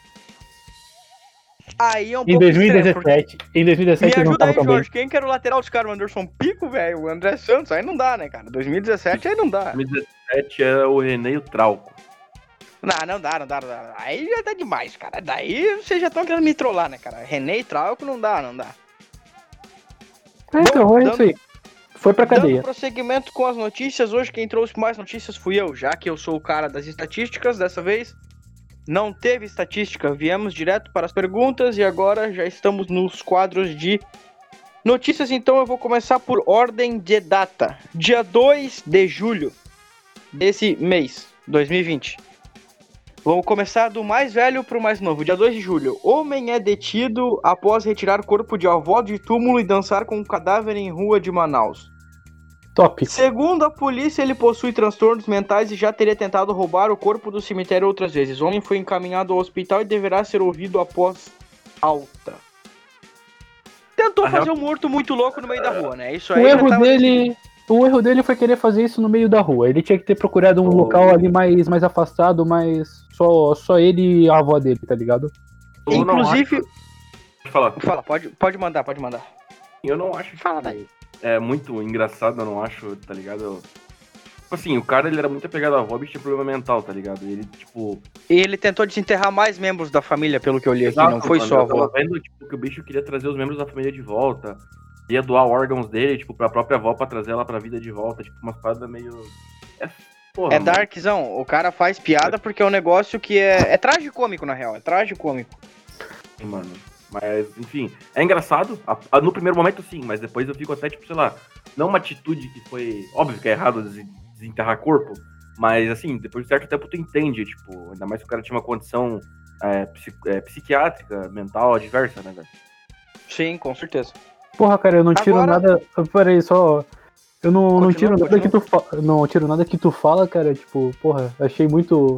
Aí é um em 2017, estranho, em 2017 Me não tava aí, Jorge, bem. quem que era o lateral dos caras? O Anderson Pico, velho? O André Santos? Aí não dá, né, cara? 2017 aí não dá. 2017 é o René e o Trauco. Não, não dá, não dá, não dá. Aí já tá demais, cara. Daí vocês já estão querendo me trollar, né, cara? René e Trauco não dá, não dá. É, então, Bom, é isso aí. Foi pra cadeia. Dando prosseguimento com as notícias, hoje quem trouxe mais notícias fui eu, já que eu sou o cara das estatísticas dessa vez. Não teve estatística, viemos direto para as perguntas e agora já estamos nos quadros de notícias, então eu vou começar por ordem de data. Dia 2 de julho desse mês, 2020. Vamos começar do mais velho para o mais novo. Dia 2 de julho. Homem é detido após retirar corpo de avó de túmulo e dançar com um cadáver em rua de Manaus. Top. Segundo a polícia, ele possui transtornos mentais e já teria tentado roubar o corpo do cemitério outras vezes. O homem foi encaminhado ao hospital e deverá ser ouvido após alta. Tentou fazer um morto muito louco no meio da rua, né? Isso aí o erro dele, o erro dele foi querer fazer isso no meio da rua. Ele tinha que ter procurado um oh. local ali mais, mais afastado, mais só só ele e a avó dele, tá ligado? Inclusive, pode falar. Fala, pode, pode mandar, pode mandar. Eu não acho. Fala daí é muito engraçado, eu não acho, tá ligado? Tipo assim, o cara ele era muito apegado à Hobbit tinha problema mental, tá ligado? Ele, tipo. E ele tentou desenterrar mais membros da família, pelo que eu li Exato, aqui, não foi mano, só a avó. Vendo, tipo, que o bicho queria trazer os membros da família de volta. Ia doar órgãos dele, tipo, pra própria avó pra trazer ela pra vida de volta. Tipo, umas paradas meio. É, porra, é darkzão. O cara faz piada porque é um negócio que é. É tragicômico, na real. É tragicômico. Mano. Mas, enfim, é engraçado. No primeiro momento, sim, mas depois eu fico até, tipo, sei lá, não uma atitude que foi. Óbvio que é errado desenterrar corpo, mas, assim, depois de certo tempo tu entende, tipo, ainda mais que o cara tinha uma condição é, é, psiquiátrica, mental, adversa, né, velho? Sim, com certeza. Porra, cara, eu não tiro Agora... nada. Peraí, só. Eu não, não tiro nada que tu fala. Não tiro nada que tu fala, cara. Tipo, porra, achei muito.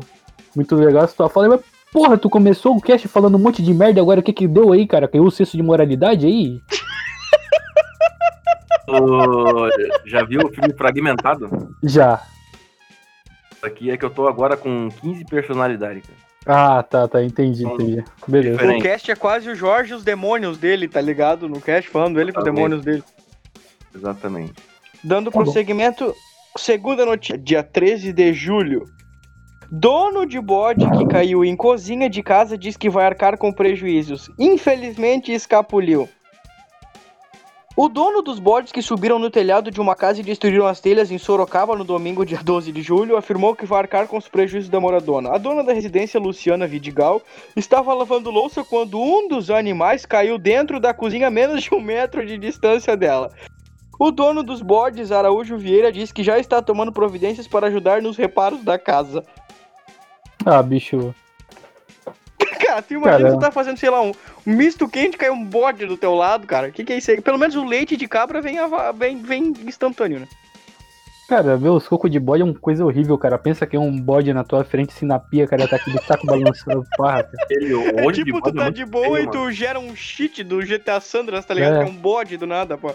Muito legal essa tua fala, mas Porra, tu começou o cast falando um monte de merda, agora o que que deu aí, cara? Caiu o senso de moralidade aí? já viu o filme Fragmentado? Já. Aqui é que eu tô agora com 15 personalidades, cara. Ah, tá, tá, entendi, entendi. Beleza. Diferente. O cast é quase o Jorge e os demônios dele, tá ligado? No cast, falando ele com os demônios dele. Exatamente. Dando tá prosseguimento, bom. segunda notícia, dia 13 de julho. Dono de bode que caiu em cozinha de casa diz que vai arcar com prejuízos. Infelizmente escapuliu. O dono dos bodes que subiram no telhado de uma casa e destruíram as telhas em Sorocaba no domingo, dia 12 de julho, afirmou que vai arcar com os prejuízos da moradona. A dona da residência, Luciana Vidigal, estava lavando louça quando um dos animais caiu dentro da cozinha a menos de um metro de distância dela. O dono dos bodes, Araújo Vieira, disse que já está tomando providências para ajudar nos reparos da casa. Ah, bicho. (laughs) cara, tu imagina Caramba. tu tá fazendo, sei lá, um misto quente, cai um bode do teu lado, cara. O que, que é isso aí? Pelo menos o leite de cabra vem, vem, vem instantâneo, né? Cara, ver os cocos de bode é uma coisa horrível, cara. Pensa que é um bode na tua frente, assim, na pia, cara, tá aquele saco balançando, (laughs) parra, cara. é tipo, tu tá de boa e tu gera um cheat do GTA Sandras, tá ligado? É. Que é um bode do nada, pô.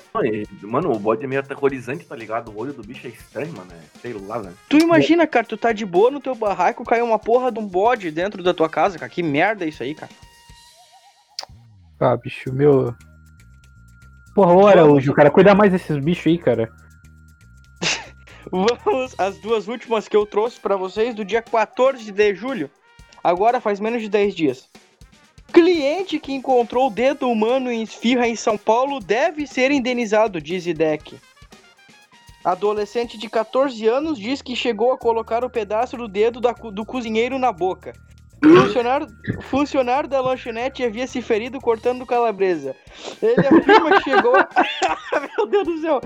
Mano, o bode é meio aterrorizante, tá ligado? O olho do bicho é estranho, mano. É, sei lá, né? Tu imagina, cara, tu tá de boa no teu barraco, caiu uma porra de um bode dentro da tua casa, cara. Que merda é isso aí, cara. Ah, bicho, meu... Porra, ora, hoje, cara, cuida mais desses bichos aí, cara. Vamos às duas últimas que eu trouxe para vocês do dia 14 de julho. Agora faz menos de 10 dias. Cliente que encontrou o dedo humano em esfirra em São Paulo deve ser indenizado, diz IDEC. Adolescente de 14 anos diz que chegou a colocar o pedaço do dedo da, do cozinheiro na boca. Funcionário, funcionário da lanchonete havia se ferido cortando calabresa. Ele afirma que chegou. (laughs) (laughs) Meu Deus do céu!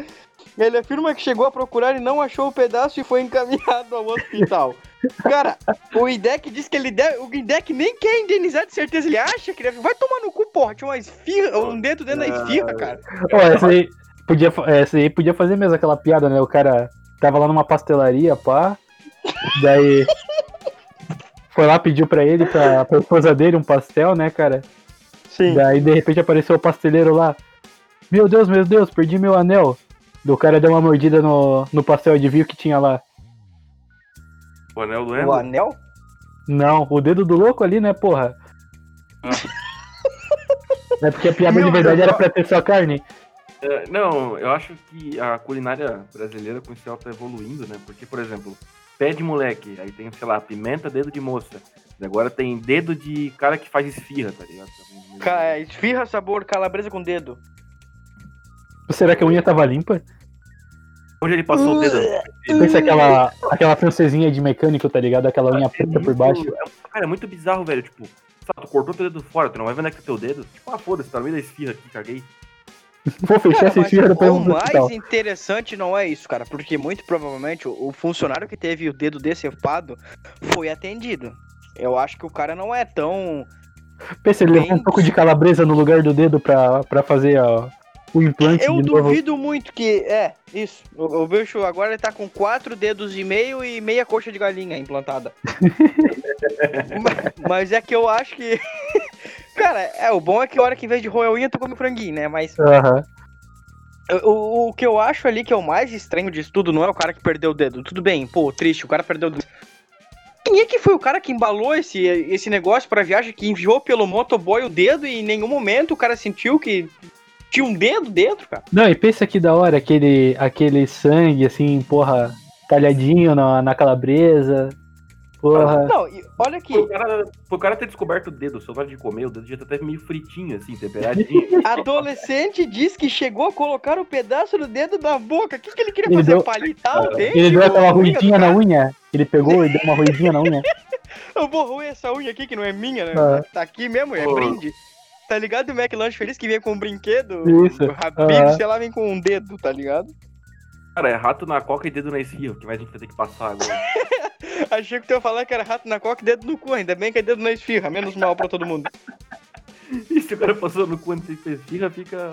Ele afirma que chegou a procurar e não achou o pedaço e foi encaminhado ao hospital. Cara, o Idec diz que ele deve. O Idec nem quer indenizar de certeza. Ele acha que deve. Vai tomar no cu, porra. Tinha uma esfirra, um dedo dentro da esfirra, cara. Ó, essa aí podia, essa aí podia fazer mesmo aquela piada, né? O cara tava lá numa pastelaria, pá. Daí. Foi lá, pediu pra ele, pra, pra esposa dele, um pastel, né, cara? Sim. Daí de repente apareceu o pasteleiro lá. Meu Deus, meu Deus, perdi meu anel. Do cara deu uma mordida no, no pastel de vinho que tinha lá. O anel do O anel? Não, o dedo do louco ali, né, porra? é porque a piada Meu de verdade Deus, era pra ter só carne. É, não, eu acho que a culinária brasileira com esse tá evoluindo, né? Porque, por exemplo, pé de moleque, aí tem, sei lá, pimenta, dedo de moça. E agora tem dedo de cara que faz esfirra, tá ligado? Ca- Esfirra sabor calabresa com dedo. Será que a unha tava limpa? Onde ele passou o dedo? Pensa aquela, aquela francesinha de mecânico, tá ligado? Aquela unha preta por baixo. É, cara, é muito bizarro, velho. Tipo, sabe, tu cortou teu dedo fora, tu não vai ver onde é que teu dedo? Tipo, ah, foda-se, tá no meio da esfirra aqui, caguei. Vou fechar Cara, essa mas esfirra depois o mais interessante não é isso, cara, porque muito provavelmente o, o funcionário que teve o dedo decepado foi atendido. Eu acho que o cara não é tão. Pensa, ele levou um pouco de calabresa no lugar do dedo pra, pra fazer ó, o implante Eu de novo. duvido muito que. É, isso. O, o bicho agora ele tá com quatro dedos e meio e meia coxa de galinha implantada. (laughs) Ma- Mas é que eu acho que. (laughs) Cara, é, o bom é que a hora que em vez de roer a unha, tu come franguinho, né? Mas Aham. O, o que eu acho ali que é o mais estranho disso tudo não é o cara que perdeu o dedo. Tudo bem, pô, triste, o cara perdeu o dedo. Quem é que foi o cara que embalou esse, esse negócio pra viagem, que enviou pelo motoboy o dedo e em nenhum momento o cara sentiu que tinha um dedo dentro, cara? Não, e pensa que da hora aquele, aquele sangue, assim, porra, talhadinho na, na calabresa. Porra. Não, e olha aqui, Pro cara, pro cara ter descoberto o dedo, só hora de comer, o dedo já tá até meio fritinho, assim, temperadinho. (laughs) adolescente diz que chegou a colocar o pedaço do dedo na boca. O que, que ele queria Ele fazer? deu- Palitar o dente? Ele deu aquela ruidinha na unha. Ele pegou e deu uma ruidinha na unha. (laughs) Eu vou roer essa unha aqui que não é minha, né? Ah. Tá aqui mesmo, é Ô. brinde. Tá ligado o McLanche feliz que vem com um brinquedo? Isso. O Habib, Ah. sei lá, vem com um dedo, tá ligado? Cara, é rato na coca e dedo na esfirra, o que mais a gente vai ter que passar agora. (laughs) Achei que tu ia falar que era rato na coca e dedo no cu, ainda bem que é dedo na esfirra, menos mal pra todo mundo. E se o cara passou no cu antes de esfirra, fica.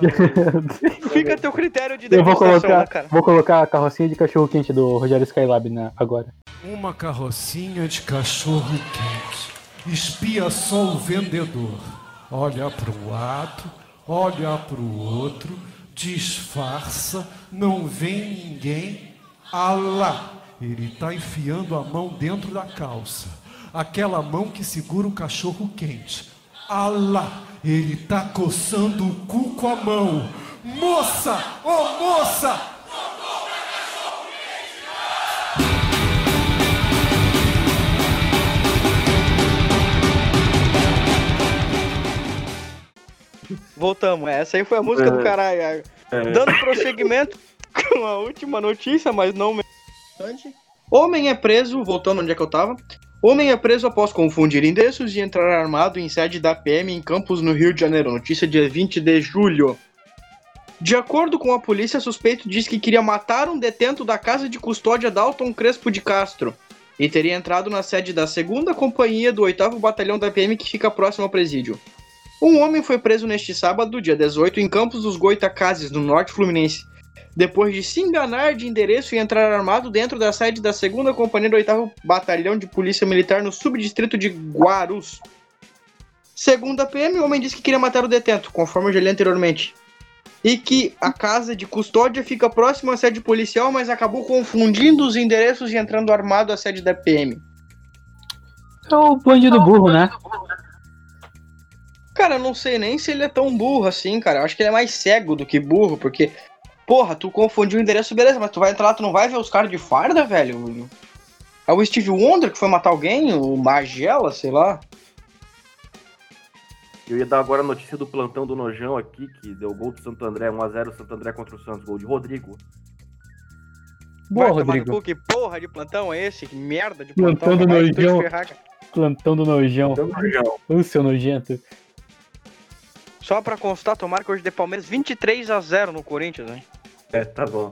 (laughs) Fica a teu critério de Eu vou colocar, né, cara? vou colocar a carrocinha de cachorro quente do Rogério Skylab na, agora. Uma carrocinha de cachorro quente. Espia só o vendedor. Olha para um lado, olha para o outro, disfarça, não vem ninguém. Alá! Ele está enfiando a mão dentro da calça. Aquela mão que segura o cachorro quente. Alá! Ele está coçando o cu com a mão. Moça! Ô moça! Voltamos, é, essa aí foi a música do caralho. é. Dando prosseguimento (laughs) com a última notícia, mas não menos importante. Homem é preso, voltando onde é que eu tava. Homem é preso após confundir endereços e entrar armado em sede da PM em Campos, no Rio de Janeiro. Notícia dia 20 de julho. De acordo com a polícia, suspeito diz que queria matar um detento da casa de custódia Dalton Crespo de Castro e teria entrado na sede da segunda companhia do 8 Batalhão da PM que fica próximo ao presídio. Um homem foi preso neste sábado, dia 18, em Campos dos Goitacazes, no norte fluminense, depois de se enganar de endereço e entrar armado dentro da sede da 2 Companhia do 8 Batalhão de Polícia Militar no subdistrito de Guarus. Segundo a PM, o homem disse que queria matar o detento, conforme eu já li anteriormente. E que a casa de custódia fica próxima à sede policial, mas acabou confundindo os endereços e entrando armado à sede da PM. É o bandido burro, né? Cara, eu não sei nem se ele é tão burro assim, cara. Eu acho que ele é mais cego do que burro, porque, porra, tu confundiu o endereço, beleza, mas tu vai entrar lá, tu não vai ver os caras de farda, velho? É o Steve Wonder que foi matar alguém? O Magela, sei lá. Eu ia dar agora a notícia do plantão do Nojão aqui, que deu gol do Santo André, 1x0 Santo André contra o Santos, gol de Rodrigo. Boa, Vai Rodrigo. cu, Que porra de plantão é esse? Que merda de Plantão plantão. do Nojão. Plantão do nojão. Plantão do Nojão. Ô, seu nojento. Só pra constar, tomara que hoje dê Palmeiras 23 a 0 no Corinthians, hein? É, tá bom.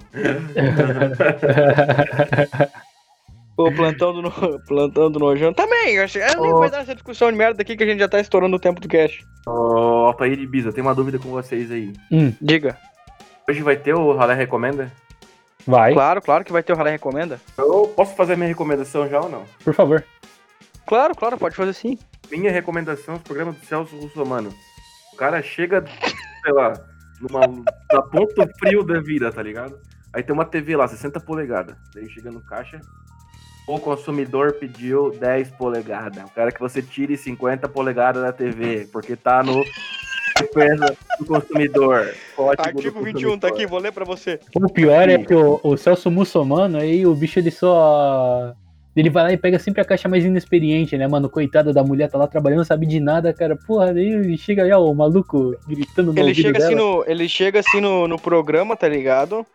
Pô, plantando no, plantando nojão. Também, eu acho. Eu nem Ô. vai dar essa discussão de merda aqui que a gente já tá estourando o tempo do cast. Ô, Altair e Biza, tem uma dúvida com vocês aí. Hum, Diga. Hoje vai ter o Ralé Recomenda? vai, Claro, claro que vai ter o Ralé Recomenda. Eu posso fazer minha recomendação já ou não? por favor. Claro, claro, pode fazer sim. Minha recomendação é o programa do Celso Russomano. O cara chega, sei lá, numa, na ponto frio da vida, tá ligado? Aí tem uma TV lá, 60 polegadas. Daí chega no caixa, o consumidor pediu 10 polegadas. O cara que você tire 50 polegadas da TV, porque tá no defesa do consumidor. Código Artigo 21 consumidor. tá aqui, vou ler pra você. O pior é que o, o Celso Mussomano, aí o bicho ele só. Ele vai lá e pega sempre a caixa mais inexperiente, né, mano? Coitada da mulher, tá lá trabalhando, não sabe de nada, cara. Porra, aí chega aí, ó, o maluco gritando no Ele chega, assim dela. no, ele chega assim no, no programa, tá ligado?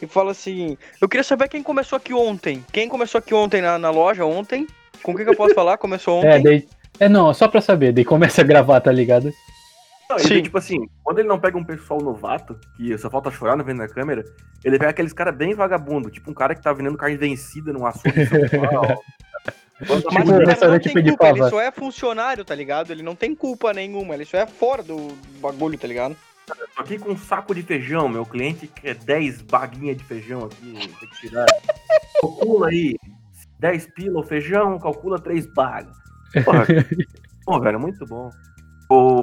E fala assim: Eu queria saber quem começou aqui ontem. Quem começou aqui ontem na, na loja ontem? Com quem que eu posso falar? Começou É, ontem. daí. É, não, só pra saber, daí começa a gravar, tá ligado? Não, e Sim. daí, tipo assim, quando ele não pega um pessoal novato, que só falta chorar na frente da câmera, ele pega aqueles caras bem vagabundo, tipo um cara que tá vendendo carne vencida num açougue. (laughs) Quando tá Mas Tipo, o cara não tem culpa, ele só é funcionário, tá ligado? Ele não tem culpa nenhuma, ele só é fora do bagulho, tá ligado? Tô aqui com um saco de feijão, meu cliente quer 10 baguinhas de feijão aqui, tem que tirar. Calcula aí, 10 pila o feijão, calcula 3 bagas. Porra, (laughs) pô, velho, muito bom.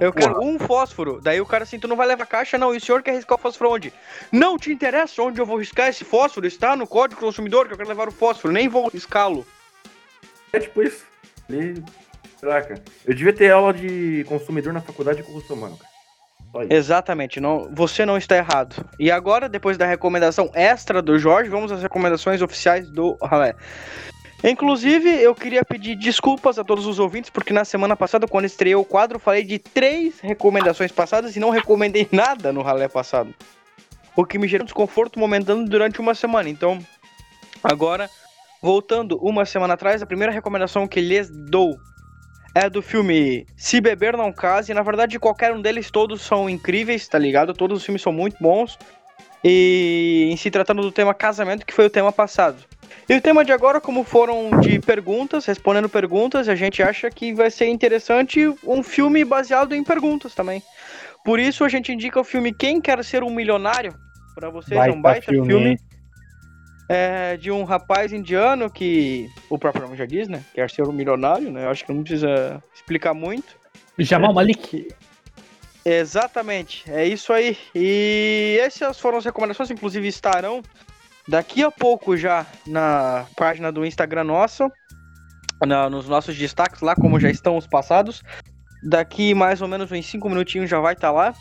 Eu porra, quero um fósforo. Daí o cara assim, tu não vai levar caixa, não. E o senhor quer riscar o fósforo onde? Não te interessa onde eu vou riscar esse fósforo? Está no código consumidor que eu quero levar o fósforo, nem vou riscá-lo. é tipo isso. Ele... Caraca, eu devia ter aula de consumidor na faculdade com o cara. Isso. Exatamente, não, você não está errado. E agora, depois da recomendação extra do Jorge, vamos às recomendações oficiais do Ralé. Inclusive, eu queria pedir desculpas a todos os ouvintes, porque na semana passada, quando estreei o quadro, falei de três recomendações passadas e não recomendei (laughs) nada no Ralé passado. O que me gerou desconforto momentâneo durante uma semana. Então, agora, voltando uma semana atrás, a primeira recomendação que lhes dou é do filme Se Beber Não Case. Na verdade, qualquer um deles, todos são incríveis, tá ligado? Todos os filmes são muito bons. E em se tratando do tema casamento, que foi o tema passado. E o tema de agora, como foram de perguntas, respondendo perguntas, a gente acha que vai ser interessante um filme baseado em perguntas também. Por isso a gente indica o filme Quem Quer Ser um Milionário. Pra vocês é um baita filme. hein? É, de um rapaz indiano que o próprio nome já diz, né? Quer ser um milionário, né? Eu acho que não precisa explicar muito. Jamal Malik. Exatamente, é isso aí. E essas foram as recomendações, inclusive estarão daqui a pouco já na página do Instagram nossa, na- nos nossos destaques lá, como já estão os passados. Daqui mais ou menos uns 5 minutinhos já vai estar lá.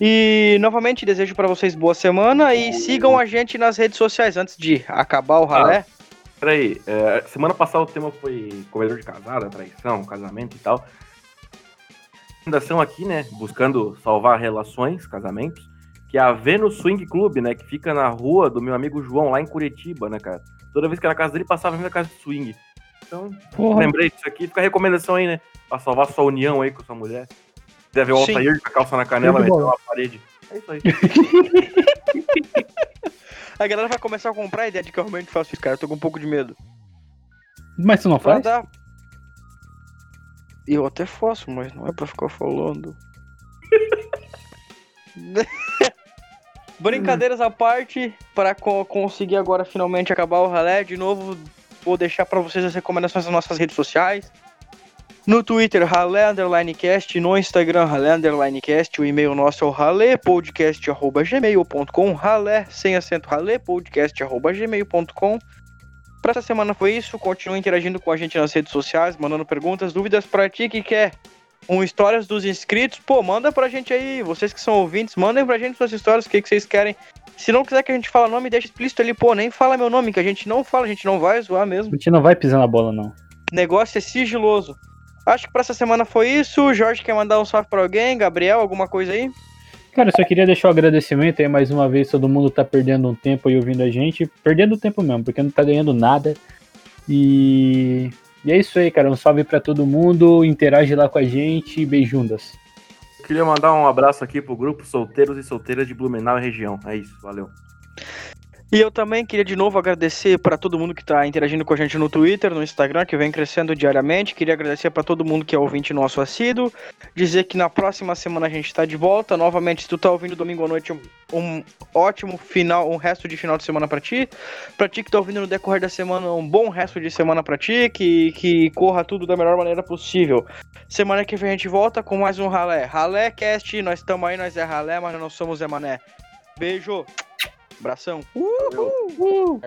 E novamente desejo para vocês boa semana e sigam a gente nas redes sociais antes de acabar o ralé. Peraí, é, semana passada o tema foi comedor de casada, traição, casamento e tal. Recomendação aqui, né? Buscando salvar relações, casamentos, que é a Venus Swing Club, né? Que fica na rua do meu amigo João, lá em Curitiba, né, cara? Toda vez que era na casa dele, passava na casa de swing. Então, Porra. lembrei disso aqui, fica a recomendação aí, né? Pra salvar sua união aí com sua mulher. Deve o. Altair com a calça na canela, bom. na parede. É isso aí. (laughs) A galera vai começar a comprar a ideia de que eu realmente faço isso, cara. Eu tô com um pouco de medo. Mas tu não Pra faz? dar. Eu até faço, mas não é pra ficar falando. (laughs) Brincadeiras à parte, para co- conseguir agora finalmente acabar o ralé, de novo vou deixar pra vocês as recomendações das nossas redes sociais. No Twitter, Ralé Underline Cast, no Instagram, Ralé Underline Cast, o e-mail nosso é o ralepodcast.gmail.com, ralé, sem acento, ralepodcast.gmail.com. Pra essa semana foi isso. Continue interagindo com a gente nas redes sociais, mandando perguntas, dúvidas pra ti que quer um histórias dos inscritos. Pô, manda pra gente aí. Vocês que são ouvintes, mandem pra gente suas histórias, o que, que vocês querem. Se não quiser que a gente fale nome, deixa explícito ali. Pô, nem fala meu nome, que a gente não fala, a gente não vai zoar mesmo. A gente não vai pisar na bola, não. O negócio é sigiloso. Acho que pra essa semana foi isso. Jorge quer mandar um salve pra alguém? Gabriel, alguma coisa aí? Cara, eu só queria deixar o agradecimento aí mais uma vez. Todo mundo tá perdendo um tempo aí ouvindo a gente. Perdendo tempo mesmo, porque não tá ganhando nada. E, e é isso aí, cara. Um salve pra todo mundo. Interage lá com a gente. Beijundas. Queria mandar um abraço aqui pro grupo Solteiros e Solteiras de Blumenau e região. É isso, valeu. E eu também queria de novo agradecer para todo mundo que está interagindo com a gente no Twitter, no Instagram, que vem crescendo diariamente. Queria agradecer para todo mundo que é ouvinte nosso assíduo. Dizer que na próxima semana a gente está de volta. Novamente, se tu tá ouvindo domingo à noite, um, um ótimo final, um resto de final de semana para ti. Para ti que tá ouvindo no decorrer da semana, um bom resto de semana para ti. Que, que corra tudo da melhor maneira possível. Semana que vem a gente volta com mais um Ralé. Ralé Cast, nós estamos aí, nós é Ralé, mas nós não somos Zé Mané. Beijo! Abração. Uhul. Uhul.